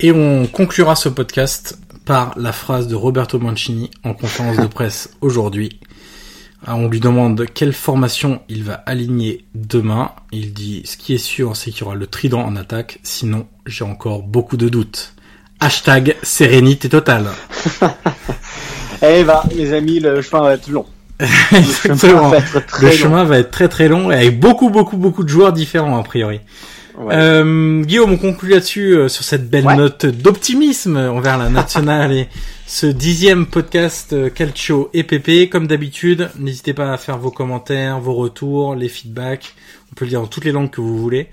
Et on conclura ce podcast par la phrase de Roberto Mancini en conférence de presse aujourd'hui. Ah, On lui demande quelle formation il va aligner demain. Il dit ce qui est sûr, c'est qu'il y aura le trident en attaque. Sinon, j'ai encore beaucoup de doutes. Hashtag sérénité totale. [LAUGHS] Eh ben, les amis, le chemin va être long. [LAUGHS] Le chemin va être très long. chemin va être très très long et avec beaucoup beaucoup beaucoup de joueurs différents a priori. Ouais. Euh, Guillaume, on conclut là-dessus euh, sur cette belle Ouais. note d'optimisme envers la nationale et ce dixième podcast euh, Calcio et PP. Comme d'habitude, n'hésitez pas à faire vos commentaires, vos retours, les feedbacks. On peut le dire dans toutes les langues que vous voulez.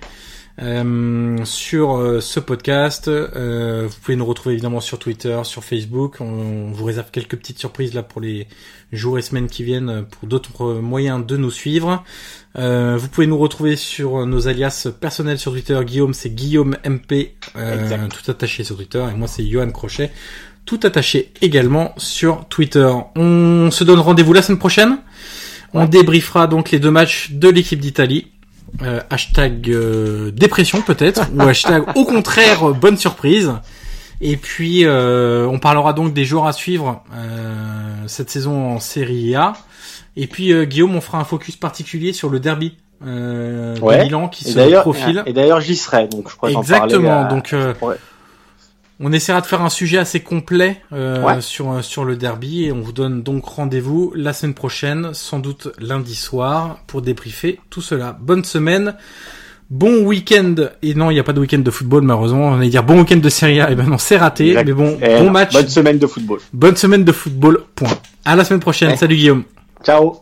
euh, sur euh, ce podcast. Euh, vous pouvez nous retrouver évidemment sur Twitter, sur Facebook. On, on, vous réserve quelques petites surprises là pour les jours et semaines qui viennent pour d'autres moyens de nous suivre. vous pouvez nous retrouver sur nos alias personnels sur Twitter. Guillaume, c'est Guillaume MP, tout attaché sur Twitter, et moi c'est Johan Crochet, tout attaché également sur Twitter. On se donne rendez-vous la semaine prochaine. On débriefera donc les deux matchs de l'équipe d'Italie. Euh, hashtag euh, dépression peut-être [LAUGHS] ou hashtag au contraire bonne surprise. Et puis euh, on parlera donc des joueurs à suivre cette saison en Série A. Et puis Guillaume, on fera un focus particulier sur le derby euh, de Milan qui se profile. Et d'ailleurs j'y serai donc je crois Exactement. donc on essaiera de faire un sujet assez complet euh, sur euh, sur le derby et on vous donne donc rendez-vous la semaine prochaine, sans doute lundi soir, pour débriefer tout cela. Bonne semaine, bon week-end et non, il n'y a pas de week-end de football malheureusement. On allait dire bon week-end de Serie A et ben non, c'est raté. Mais bon, bon match. Bonne semaine de football. Bonne semaine de football. Point. À la semaine prochaine. Salut Guillaume. Ciao.